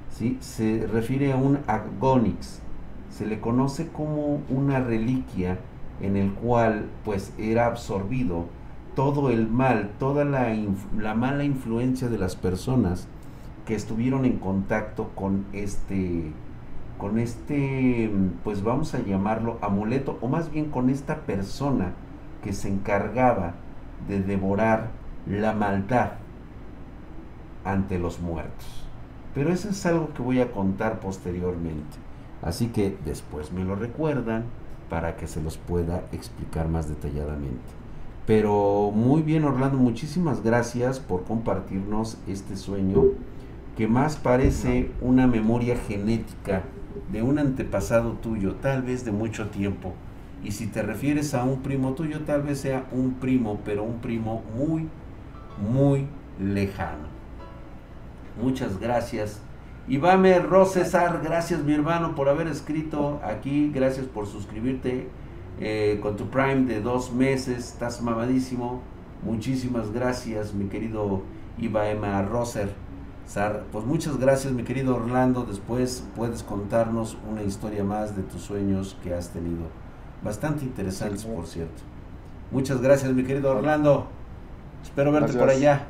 ¿sí? se refiere a un agonix, se le conoce como una reliquia en el cual pues era absorbido todo el mal, toda la, la mala influencia de las personas que estuvieron en contacto con este con este pues vamos a llamarlo amuleto o más bien con esta persona que se encargaba de devorar la maldad ante los muertos. Pero eso es algo que voy a contar posteriormente. Así que después me lo recuerdan para que se los pueda explicar más detalladamente. Pero muy bien Orlando, muchísimas gracias por compartirnos este sueño que más parece una memoria genética de un antepasado tuyo, tal vez de mucho tiempo. Y si te refieres a un primo tuyo, tal vez sea un primo, pero un primo muy, muy lejano. Muchas gracias. Ivame Rosesar, gracias mi hermano por haber escrito aquí, gracias por suscribirte eh, con tu Prime de dos meses, estás mamadísimo. Muchísimas gracias mi querido Ivaema Roser. Sar, pues muchas gracias mi querido Orlando, después puedes contarnos una historia más de tus sueños que has tenido. Bastante interesantes, Sí. por cierto. Muchas gracias mi querido Orlando. Espero verte por allá.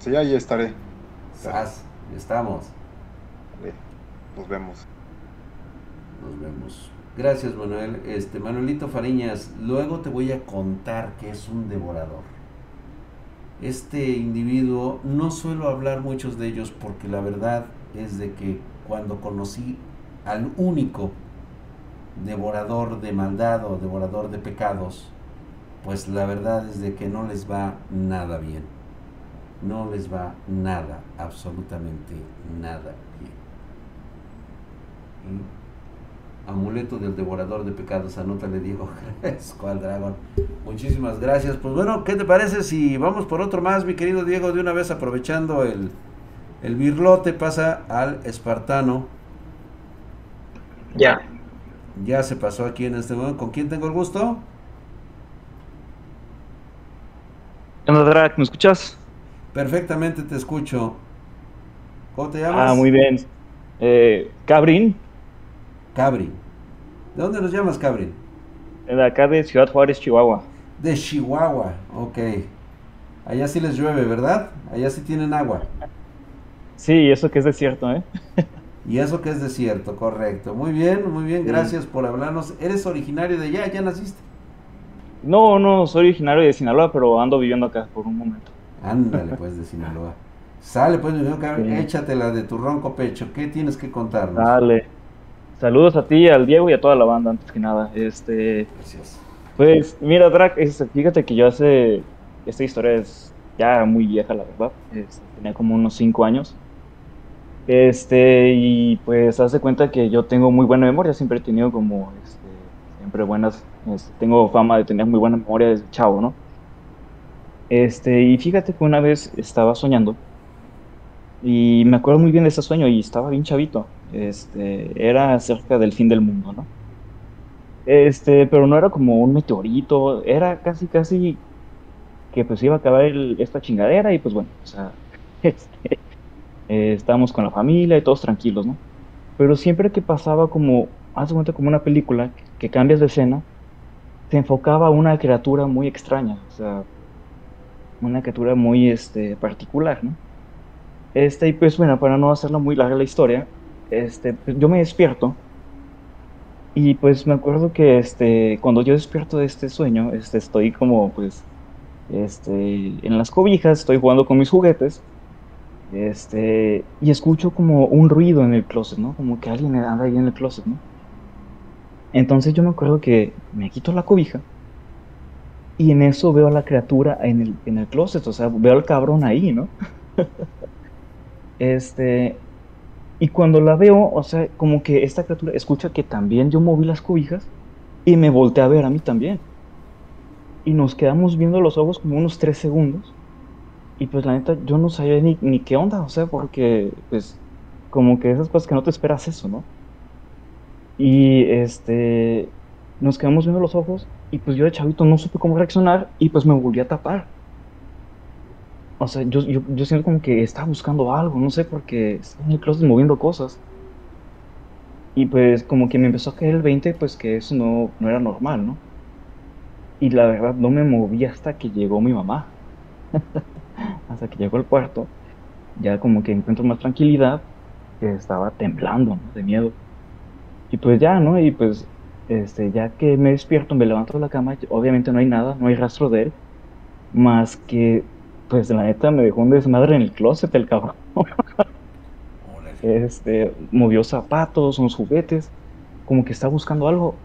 Sí, ahí estaré. Sas, estamos. Vale, Nos vemos. Nos vemos. Gracias, Manuel. Este, Manuelito Fariñas, luego te voy a contar que es un devorador. Este individuo, no suelo hablar muchos de ellos porque la verdad es de que cuando conocí al único devorador de maldad o devorador de pecados, pues la verdad es de que no les va nada bien. No les va nada, absolutamente nada bien. Amuleto del devorador de pecados, anótale Diego Squad Dragon. Muchísimas gracias. Pues bueno, ¿qué te parece si vamos por otro más, mi querido Diego? De una vez aprovechando el, el birlote, pasa al espartano. Ya, Ya se pasó aquí en este momento. ¿Con quién tengo el gusto? ¿Qué onda, Drac? ¿Me escuchas? Perfectamente te escucho. ¿Cómo te llamas? Ah, muy bien. Eh, Cabrin, Cabri. ¿De dónde nos llamas, Cabri? de acá de Ciudad Juárez, Chihuahua. De Chihuahua, ok. Allá sí les llueve, ¿verdad? Allá sí tienen agua. Sí, eso que es desierto, ¿eh? Y eso que es desierto, correcto. Muy bien, muy bien, Sí. gracias por hablarnos. ¿Eres originario de allá? ¿Ya naciste? No, no, soy originario de Sinaloa, pero ando viviendo acá por un momento. Ándale, pues, de Sinaloa. Sale, pues, mi Sí. échatela de tu ronco pecho. ¿Qué tienes que contarnos? Dale. Saludos a ti, al Diego y a toda la banda, antes que nada. Este, Gracias. pues, mira, Drac, este, fíjate que yo hace. Esta historia es ya muy vieja, la verdad. Este, tenía como unos 5 años. Este, y pues, haz de cuenta que yo tengo muy buena memoria, siempre he tenido como, este, siempre buenas, este, tengo fama de tener muy buena memoria desde chavo, ¿no? Este, y fíjate que una vez estaba soñando y me acuerdo muy bien de ese sueño y estaba bien chavito. Este, era acerca del fin del mundo, ¿no? Este, pero no era como un meteorito, era casi, casi que pues iba a acabar el- esta chingadera y pues bueno, o sea, este, eh, estábamos con la familia y todos tranquilos, ¿no? Pero siempre que pasaba como, haz de cuenta como una película, que cambias de escena, se enfocaba a una criatura muy extraña, o sea, una criatura muy, este, particular, ¿no? Este, y pues bueno, para no hacerla muy larga la historia, este, pues, yo me despierto y pues me acuerdo que este, cuando yo despierto de este sueño, este, estoy como pues este, en las cobijas, estoy jugando con mis juguetes, este, y escucho como un ruido en el closet, ¿no? Como que alguien anda ahí en el closet, ¿no? Entonces yo me acuerdo que me quito la cobija y en eso veo a la criatura en el, en el closet, o sea, veo al cabrón ahí, ¿no? Este, y cuando la veo, o sea, como que esta criatura escucha que también yo moví las cobijas y me voltea a ver a mí también. Y nos quedamos viendo los ojos como unos tres segundos. Y pues la neta, yo no sabía ni, ni qué onda, o sea, porque pues como que esas cosas que no te esperas eso, ¿no? Y este, nos quedamos viendo los ojos y pues yo de chavito no supe cómo reaccionar y pues me volví a tapar. O sea, yo, yo, yo siento como que estaba buscando algo, no sé, porque estaba en el closet moviendo cosas. Y pues como que me empezó a caer el 20, pues que eso no, no era normal, ¿no? Y la verdad no me moví hasta que llegó mi mamá. hasta que llegó al cuarto. Ya como que encuentro más tranquilidad, que estaba temblando, ¿no? De miedo. Y pues ya, ¿no? Y pues, este, ya que me despierto, me levanto de la cama, obviamente no hay nada, no hay rastro de él, más que pues la neta me dejó un desmadre en el closet el cabrón. Este, movió zapatos, unos juguetes, como que está buscando algo.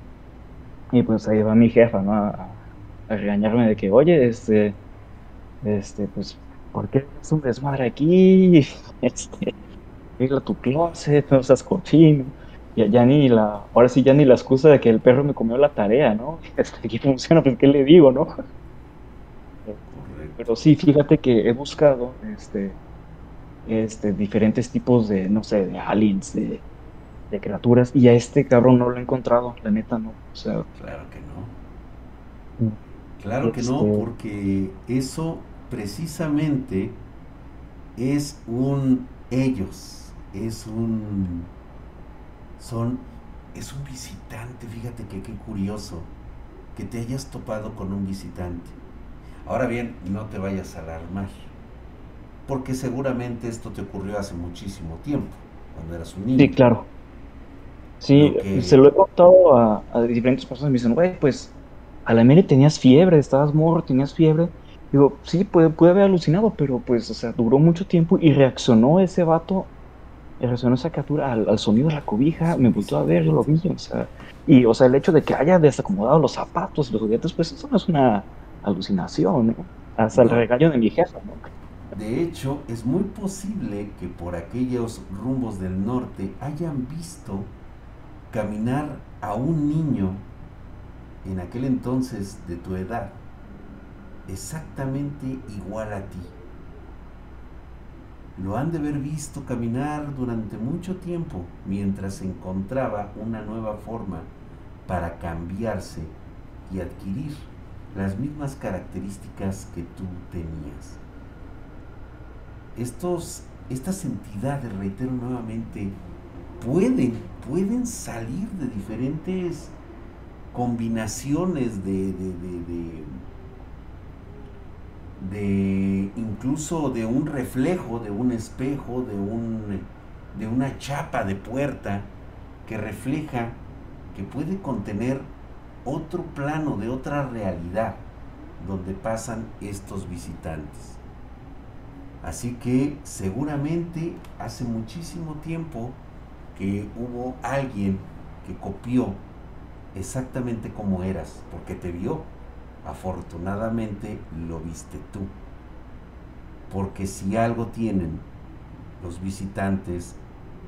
Y pues ahí va mi jefa, ¿no? A, a regañarme de que, oye, este, este, pues, ¿por qué es un desmadre aquí? Este, arregla tu closet, no seas cochino. Ya, ya ni la, ahora sí ya ni la excusa de que el perro me comió la tarea, ¿no? Este, aquí funciona, pues, ¿qué le digo, no? Pero sí, fíjate que he buscado este, este, diferentes tipos de, no sé, de aliens, de, de criaturas, y a este cabrón no lo he encontrado, la neta no. O sea, Claro que no. Claro que no, Este- porque eso precisamente es un ellos, es un son es un visitante, fíjate que qué curioso que te hayas topado con un visitante. Ahora bien, no te vayas a alarmar, porque seguramente esto te ocurrió hace muchísimo tiempo, cuando eras un niño. sí, claro. Sí, se lo he contado a, a diferentes personas, me dicen, güey, pues a la mera tenías fiebre, estabas morro, tenías fiebre. Digo, sí, puede, puede haber alucinado, pero pues, o sea, duró mucho tiempo y reaccionó ese vato, y reaccionó esa criatura al, al sonido de la cobija, me volvió a ver, yo lo vi, o sea, y, o sea, el hecho de que haya desacomodado los zapatos, los juguetes, pues eso no es una alucinación, ¿no? Hasta el regaño de mi jefa, ¿no? De hecho, es muy posible que por aquellos rumbos del norte hayan visto caminar a un niño en aquel entonces de tu edad, exactamente igual a ti. Lo han de haber visto caminar durante mucho tiempo mientras encontraba una nueva forma para cambiarse y adquirir las mismas características que tú tenías. Estos, estas entidades, reitero nuevamente, pueden, pueden salir de diferentes combinaciones de, de, de, incluso de un reflejo, de un espejo, de, un, de una chapa de puerta que refleja, que puede contener otro plano de otra realidad donde pasan estos visitantes. Así que seguramente hace muchísimo tiempo que hubo alguien que copió exactamente como eras, porque te vio. Afortunadamente lo viste tú. Porque si algo tienen los visitantes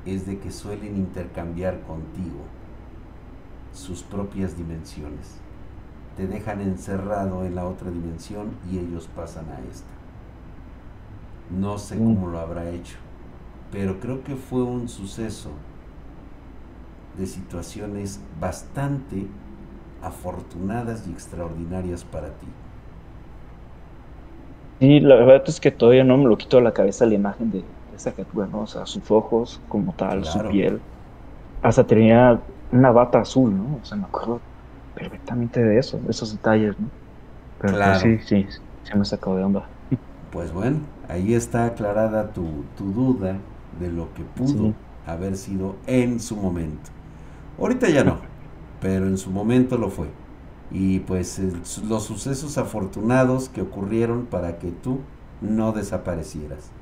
es de que suelen intercambiar contigo sus propias dimensiones. Te dejan encerrado en la otra dimensión y ellos pasan a esta. No sé cómo lo habrá hecho, pero creo que fue un suceso de situaciones bastante afortunadas y extraordinarias para ti. Sí, la verdad es que todavía no me lo quito de la cabeza la imagen de, esa criatura, ¿no? O sea, sus ojos como tal, su piel. Hasta tenía una bata azul, ¿no? O sea, me acuerdo perfectamente de eso, de esos detalles, ¿no? Pero pues, sí, sí, se me sacó de onda. Pues bueno, ahí está aclarada tu, tu duda de lo que pudo haber sido en su momento. Ahorita ya no, pero en su momento lo fue. Y pues los sucesos afortunados que ocurrieron para que tú no desaparecieras.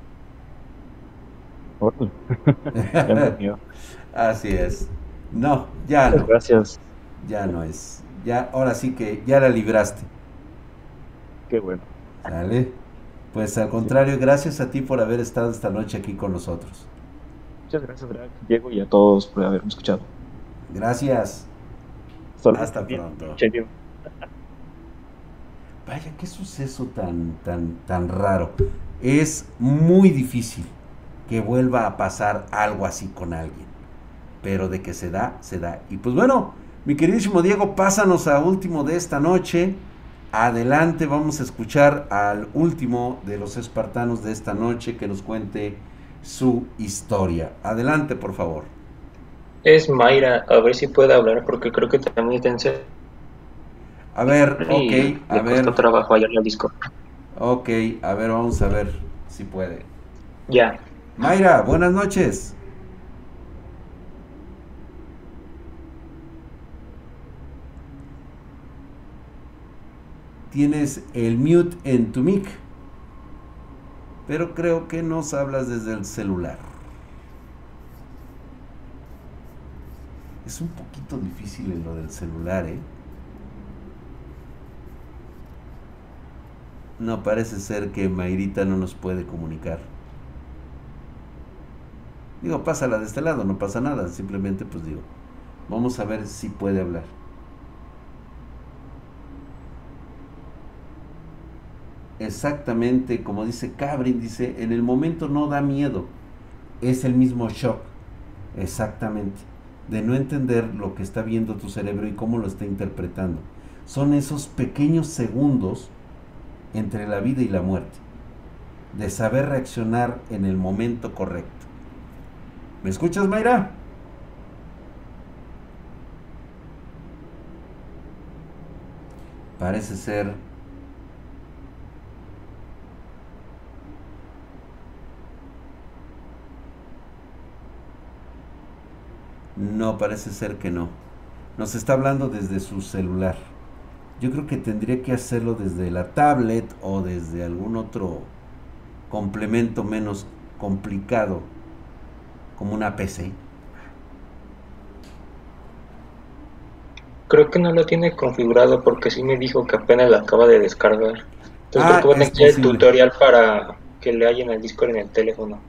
Así es. No, ya no. Gracias. Ya no es. Ya, ahora sí que ya la libraste. Qué bueno. Dale. Pues al contrario, gracias a ti por haber estado esta noche aquí con nosotros. Muchas gracias, Diego, y a todos por haberme escuchado. Gracias. Hasta pronto. Vaya, qué suceso tan, tan, tan raro. Es muy difícil que vuelva a pasar algo así con alguien. Pero de que se da, se da. Y pues bueno, mi queridísimo Diego, pásanos a último de esta noche. Adelante, vamos a escuchar al último de los espartanos de esta noche que nos cuente su historia. Adelante, por favor es Mayra, a ver si puede hablar, porque creo que también está en A ver, ok, a ver. trabajo allá en el disco. Ok, a ver, vamos a ver si puede. Ya. Mayra, buenas noches. Tienes el mute en tu mic, pero creo que nos hablas desde el celular. Es un poquito difícil en lo del celular, ¿eh? No, parece ser que Mayrita no nos puede comunicar. Digo, pásala de este lado, no pasa nada. Simplemente, pues digo, vamos a ver si puede hablar. Exactamente como dice Cabrin, dice, en el momento no da miedo, es el mismo shock. Exactamente de no entender lo que está viendo tu cerebro y cómo lo está interpretando. Son esos pequeños segundos entre la vida y la muerte, de saber reaccionar en el momento correcto. ¿Me escuchas, Mayra? Parece ser No, parece ser que no. Nos está hablando desde su celular. Yo creo que tendría que hacerlo desde la tablet o desde algún otro complemento menos complicado, como una PC. Creo que no lo tiene configurado porque sí me dijo que apenas lo acaba de descargar. Entonces ah, creo que el tutorial para que le hayan el Discord en el teléfono.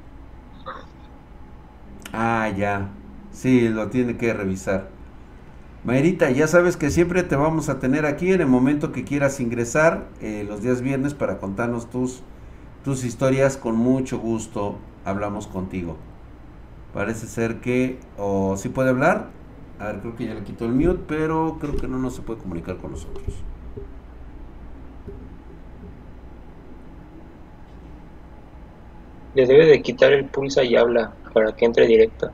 Ah, ya. Sí, lo tiene que revisar. Maerita, ya sabes que siempre te vamos a tener aquí en el momento que quieras ingresar eh, los días viernes para contarnos tus, tus historias. Con mucho gusto hablamos contigo. Parece ser que... ¿O oh, sí puede hablar? A ver, creo que ya le quitó el mute, pero creo que no, no se puede comunicar con nosotros. Le debe de quitar el pulsa y habla para que entre directa.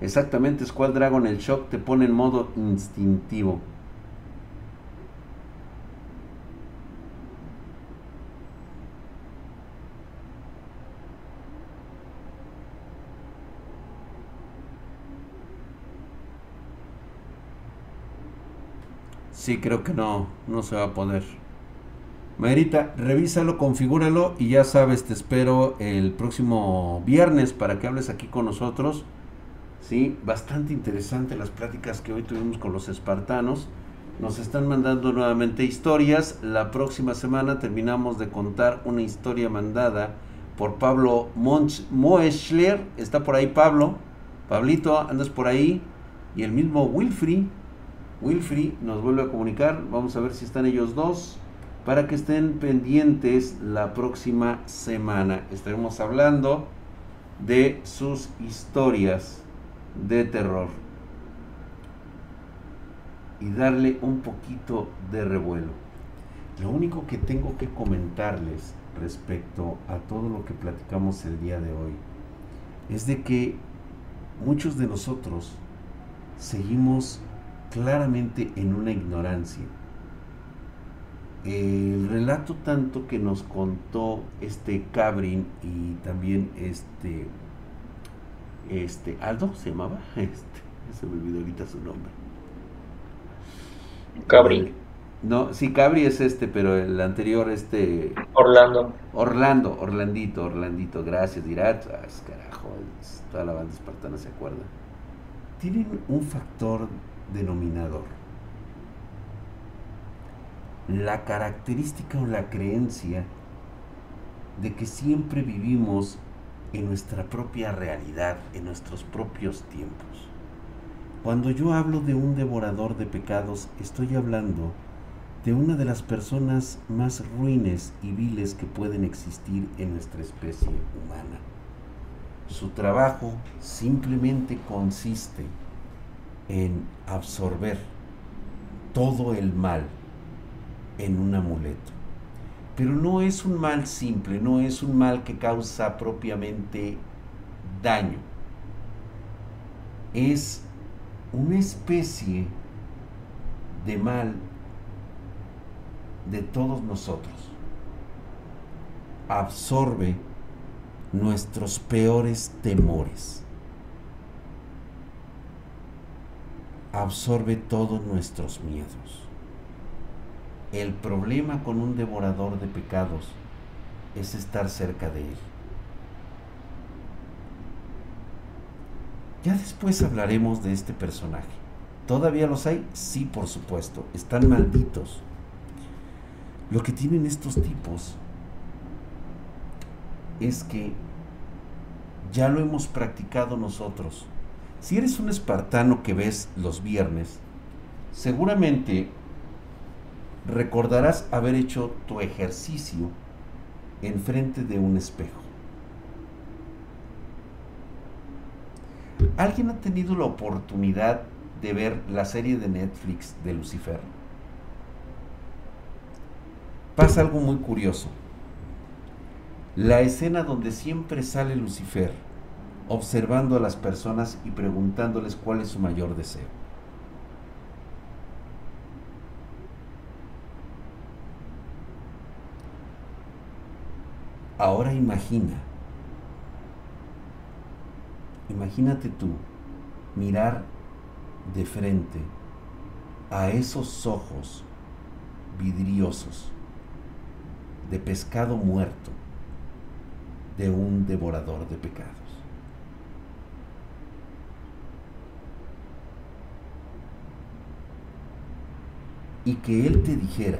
Exactamente, Squad Dragon, el shock te pone en modo instintivo. Sí, creo que no, no se va a poder. Mayrita, revísalo, configúralo y ya sabes, te espero el próximo viernes para que hables aquí con nosotros. Sí, bastante interesante las pláticas que hoy tuvimos con los espartanos. Nos están mandando nuevamente historias. La próxima semana terminamos de contar una historia mandada por Pablo Moeschler. Está por ahí Pablo. Pablito, andas por ahí. Y el mismo Wilfrey Wilfrey nos vuelve a comunicar. Vamos a ver si están ellos dos. Para que estén pendientes la próxima semana. Estaremos hablando de sus historias de terror. Y darle un poquito de revuelo. Lo único que tengo que comentarles respecto a todo lo que platicamos el día de hoy es de que muchos de nosotros seguimos claramente en una ignorancia. El relato tanto que nos contó este Cabrin y también este este Aldo se llamaba, este, se me olvidó ahorita su nombre. Cabrin. No, sí, Cabri es este, pero el anterior, este. Orlando. Orlando, Orlandito, Orlandito, gracias, dirás. carajo, toda la banda espartana se acuerda. Tienen un factor denominador. La característica o la creencia de que siempre vivimos en nuestra propia realidad, en nuestros propios tiempos. Cuando yo hablo de un devorador de pecados, estoy hablando de una de las personas más ruines y viles que pueden existir en nuestra especie humana. Su trabajo simplemente consiste en absorber todo el mal en un amuleto. Pero no es un mal simple, no es un mal que causa propiamente daño. Es una especie de mal de todos nosotros. Absorbe nuestros peores temores absorbe todos nuestros miedos. El problema con un devorador de pecados es estar cerca de él. Ya después hablaremos de este personaje. ¿Todavía los hay? Sí, por supuesto. Están malditos. Lo que tienen estos tipos es que ya lo hemos practicado nosotros si eres un espartano que ves los viernes, seguramente recordarás haber hecho tu ejercicio enfrente de un espejo. ¿Alguien ha tenido la oportunidad de ver la serie de Netflix de Lucifer? Pasa algo muy curioso. La escena donde siempre sale Lucifer observando a las personas y preguntándoles cuál es su mayor deseo. Ahora imagina, imagínate tú mirar de frente a esos ojos vidriosos de pescado muerto de un devorador de pecados. y que Él te dijera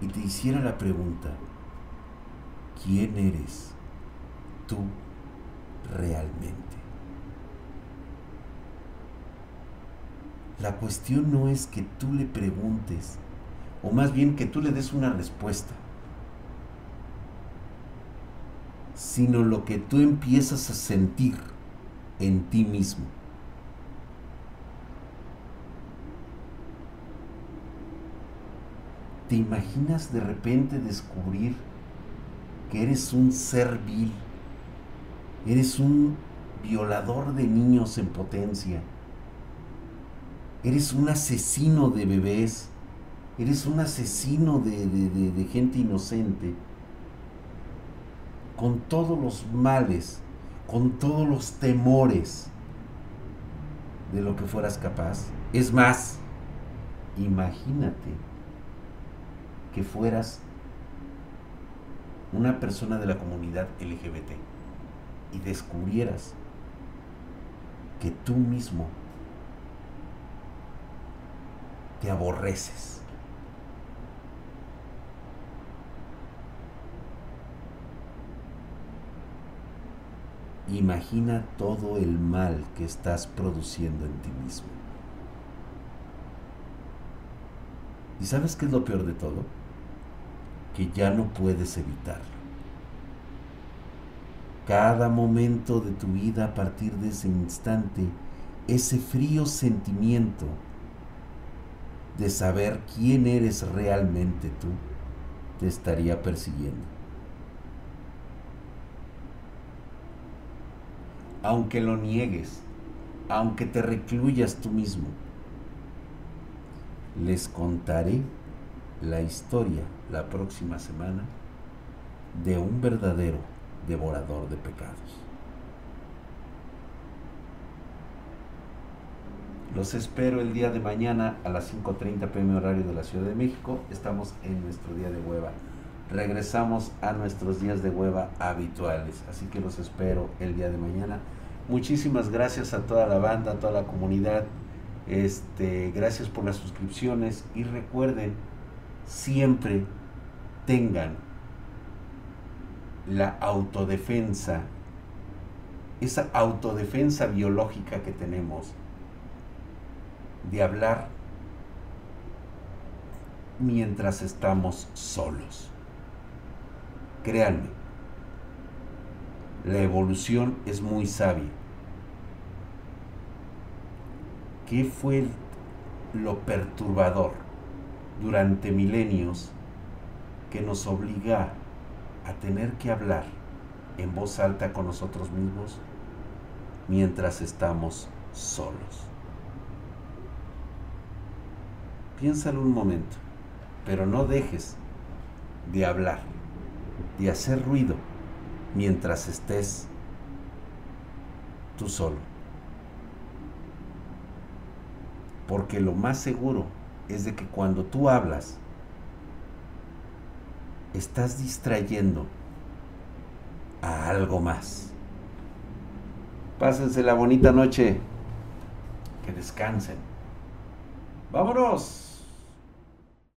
y te hiciera la pregunta, ¿quién eres tú realmente? La cuestión no es que tú le preguntes, o más bien que tú le des una respuesta, sino lo que tú empiezas a sentir en ti mismo. ¿Te imaginas de repente descubrir que eres un ser vil? Eres un violador de niños en potencia. Eres un asesino de bebés. Eres un asesino de, gente inocente. Con todos los males, con todos los temores de lo que fueras capaz. Es más, imagínate que fueras una persona de la comunidad LGBT y descubrieras que tú mismo te aborreces. Imagina todo el mal que estás produciendo en ti mismo. ¿Y sabes qué es lo peor de todo? Que ya no puedes evitarlo. Cada momento de tu vida a partir de ese instante, ese frío sentimiento de saber quién eres realmente tú, te estaría persiguiendo. Aunque lo niegues, aunque te recluyas tú mismo, les contaré la historia la próxima semana de un verdadero devorador de pecados. Los espero el día de mañana a las 5.30 pm horario de la Ciudad de México. Estamos en nuestro día de hueva. Regresamos a nuestros días de hueva habituales. Así que los espero el día de mañana. Muchísimas gracias a toda la banda, a toda la comunidad. Este, gracias por las suscripciones y recuerden, siempre tengan la autodefensa, esa autodefensa biológica que tenemos de hablar mientras estamos solos. Créanme, la evolución es muy sabia. ¿Qué fue lo perturbador durante milenios que nos obliga a tener que hablar en voz alta con nosotros mismos mientras estamos solos? Piénsalo un momento, pero no dejes de hablar, de hacer ruido mientras estés tú solo. Porque lo más seguro es de que cuando tú hablas, estás distrayendo a algo más. Pásense la bonita noche. Que descansen. Vámonos.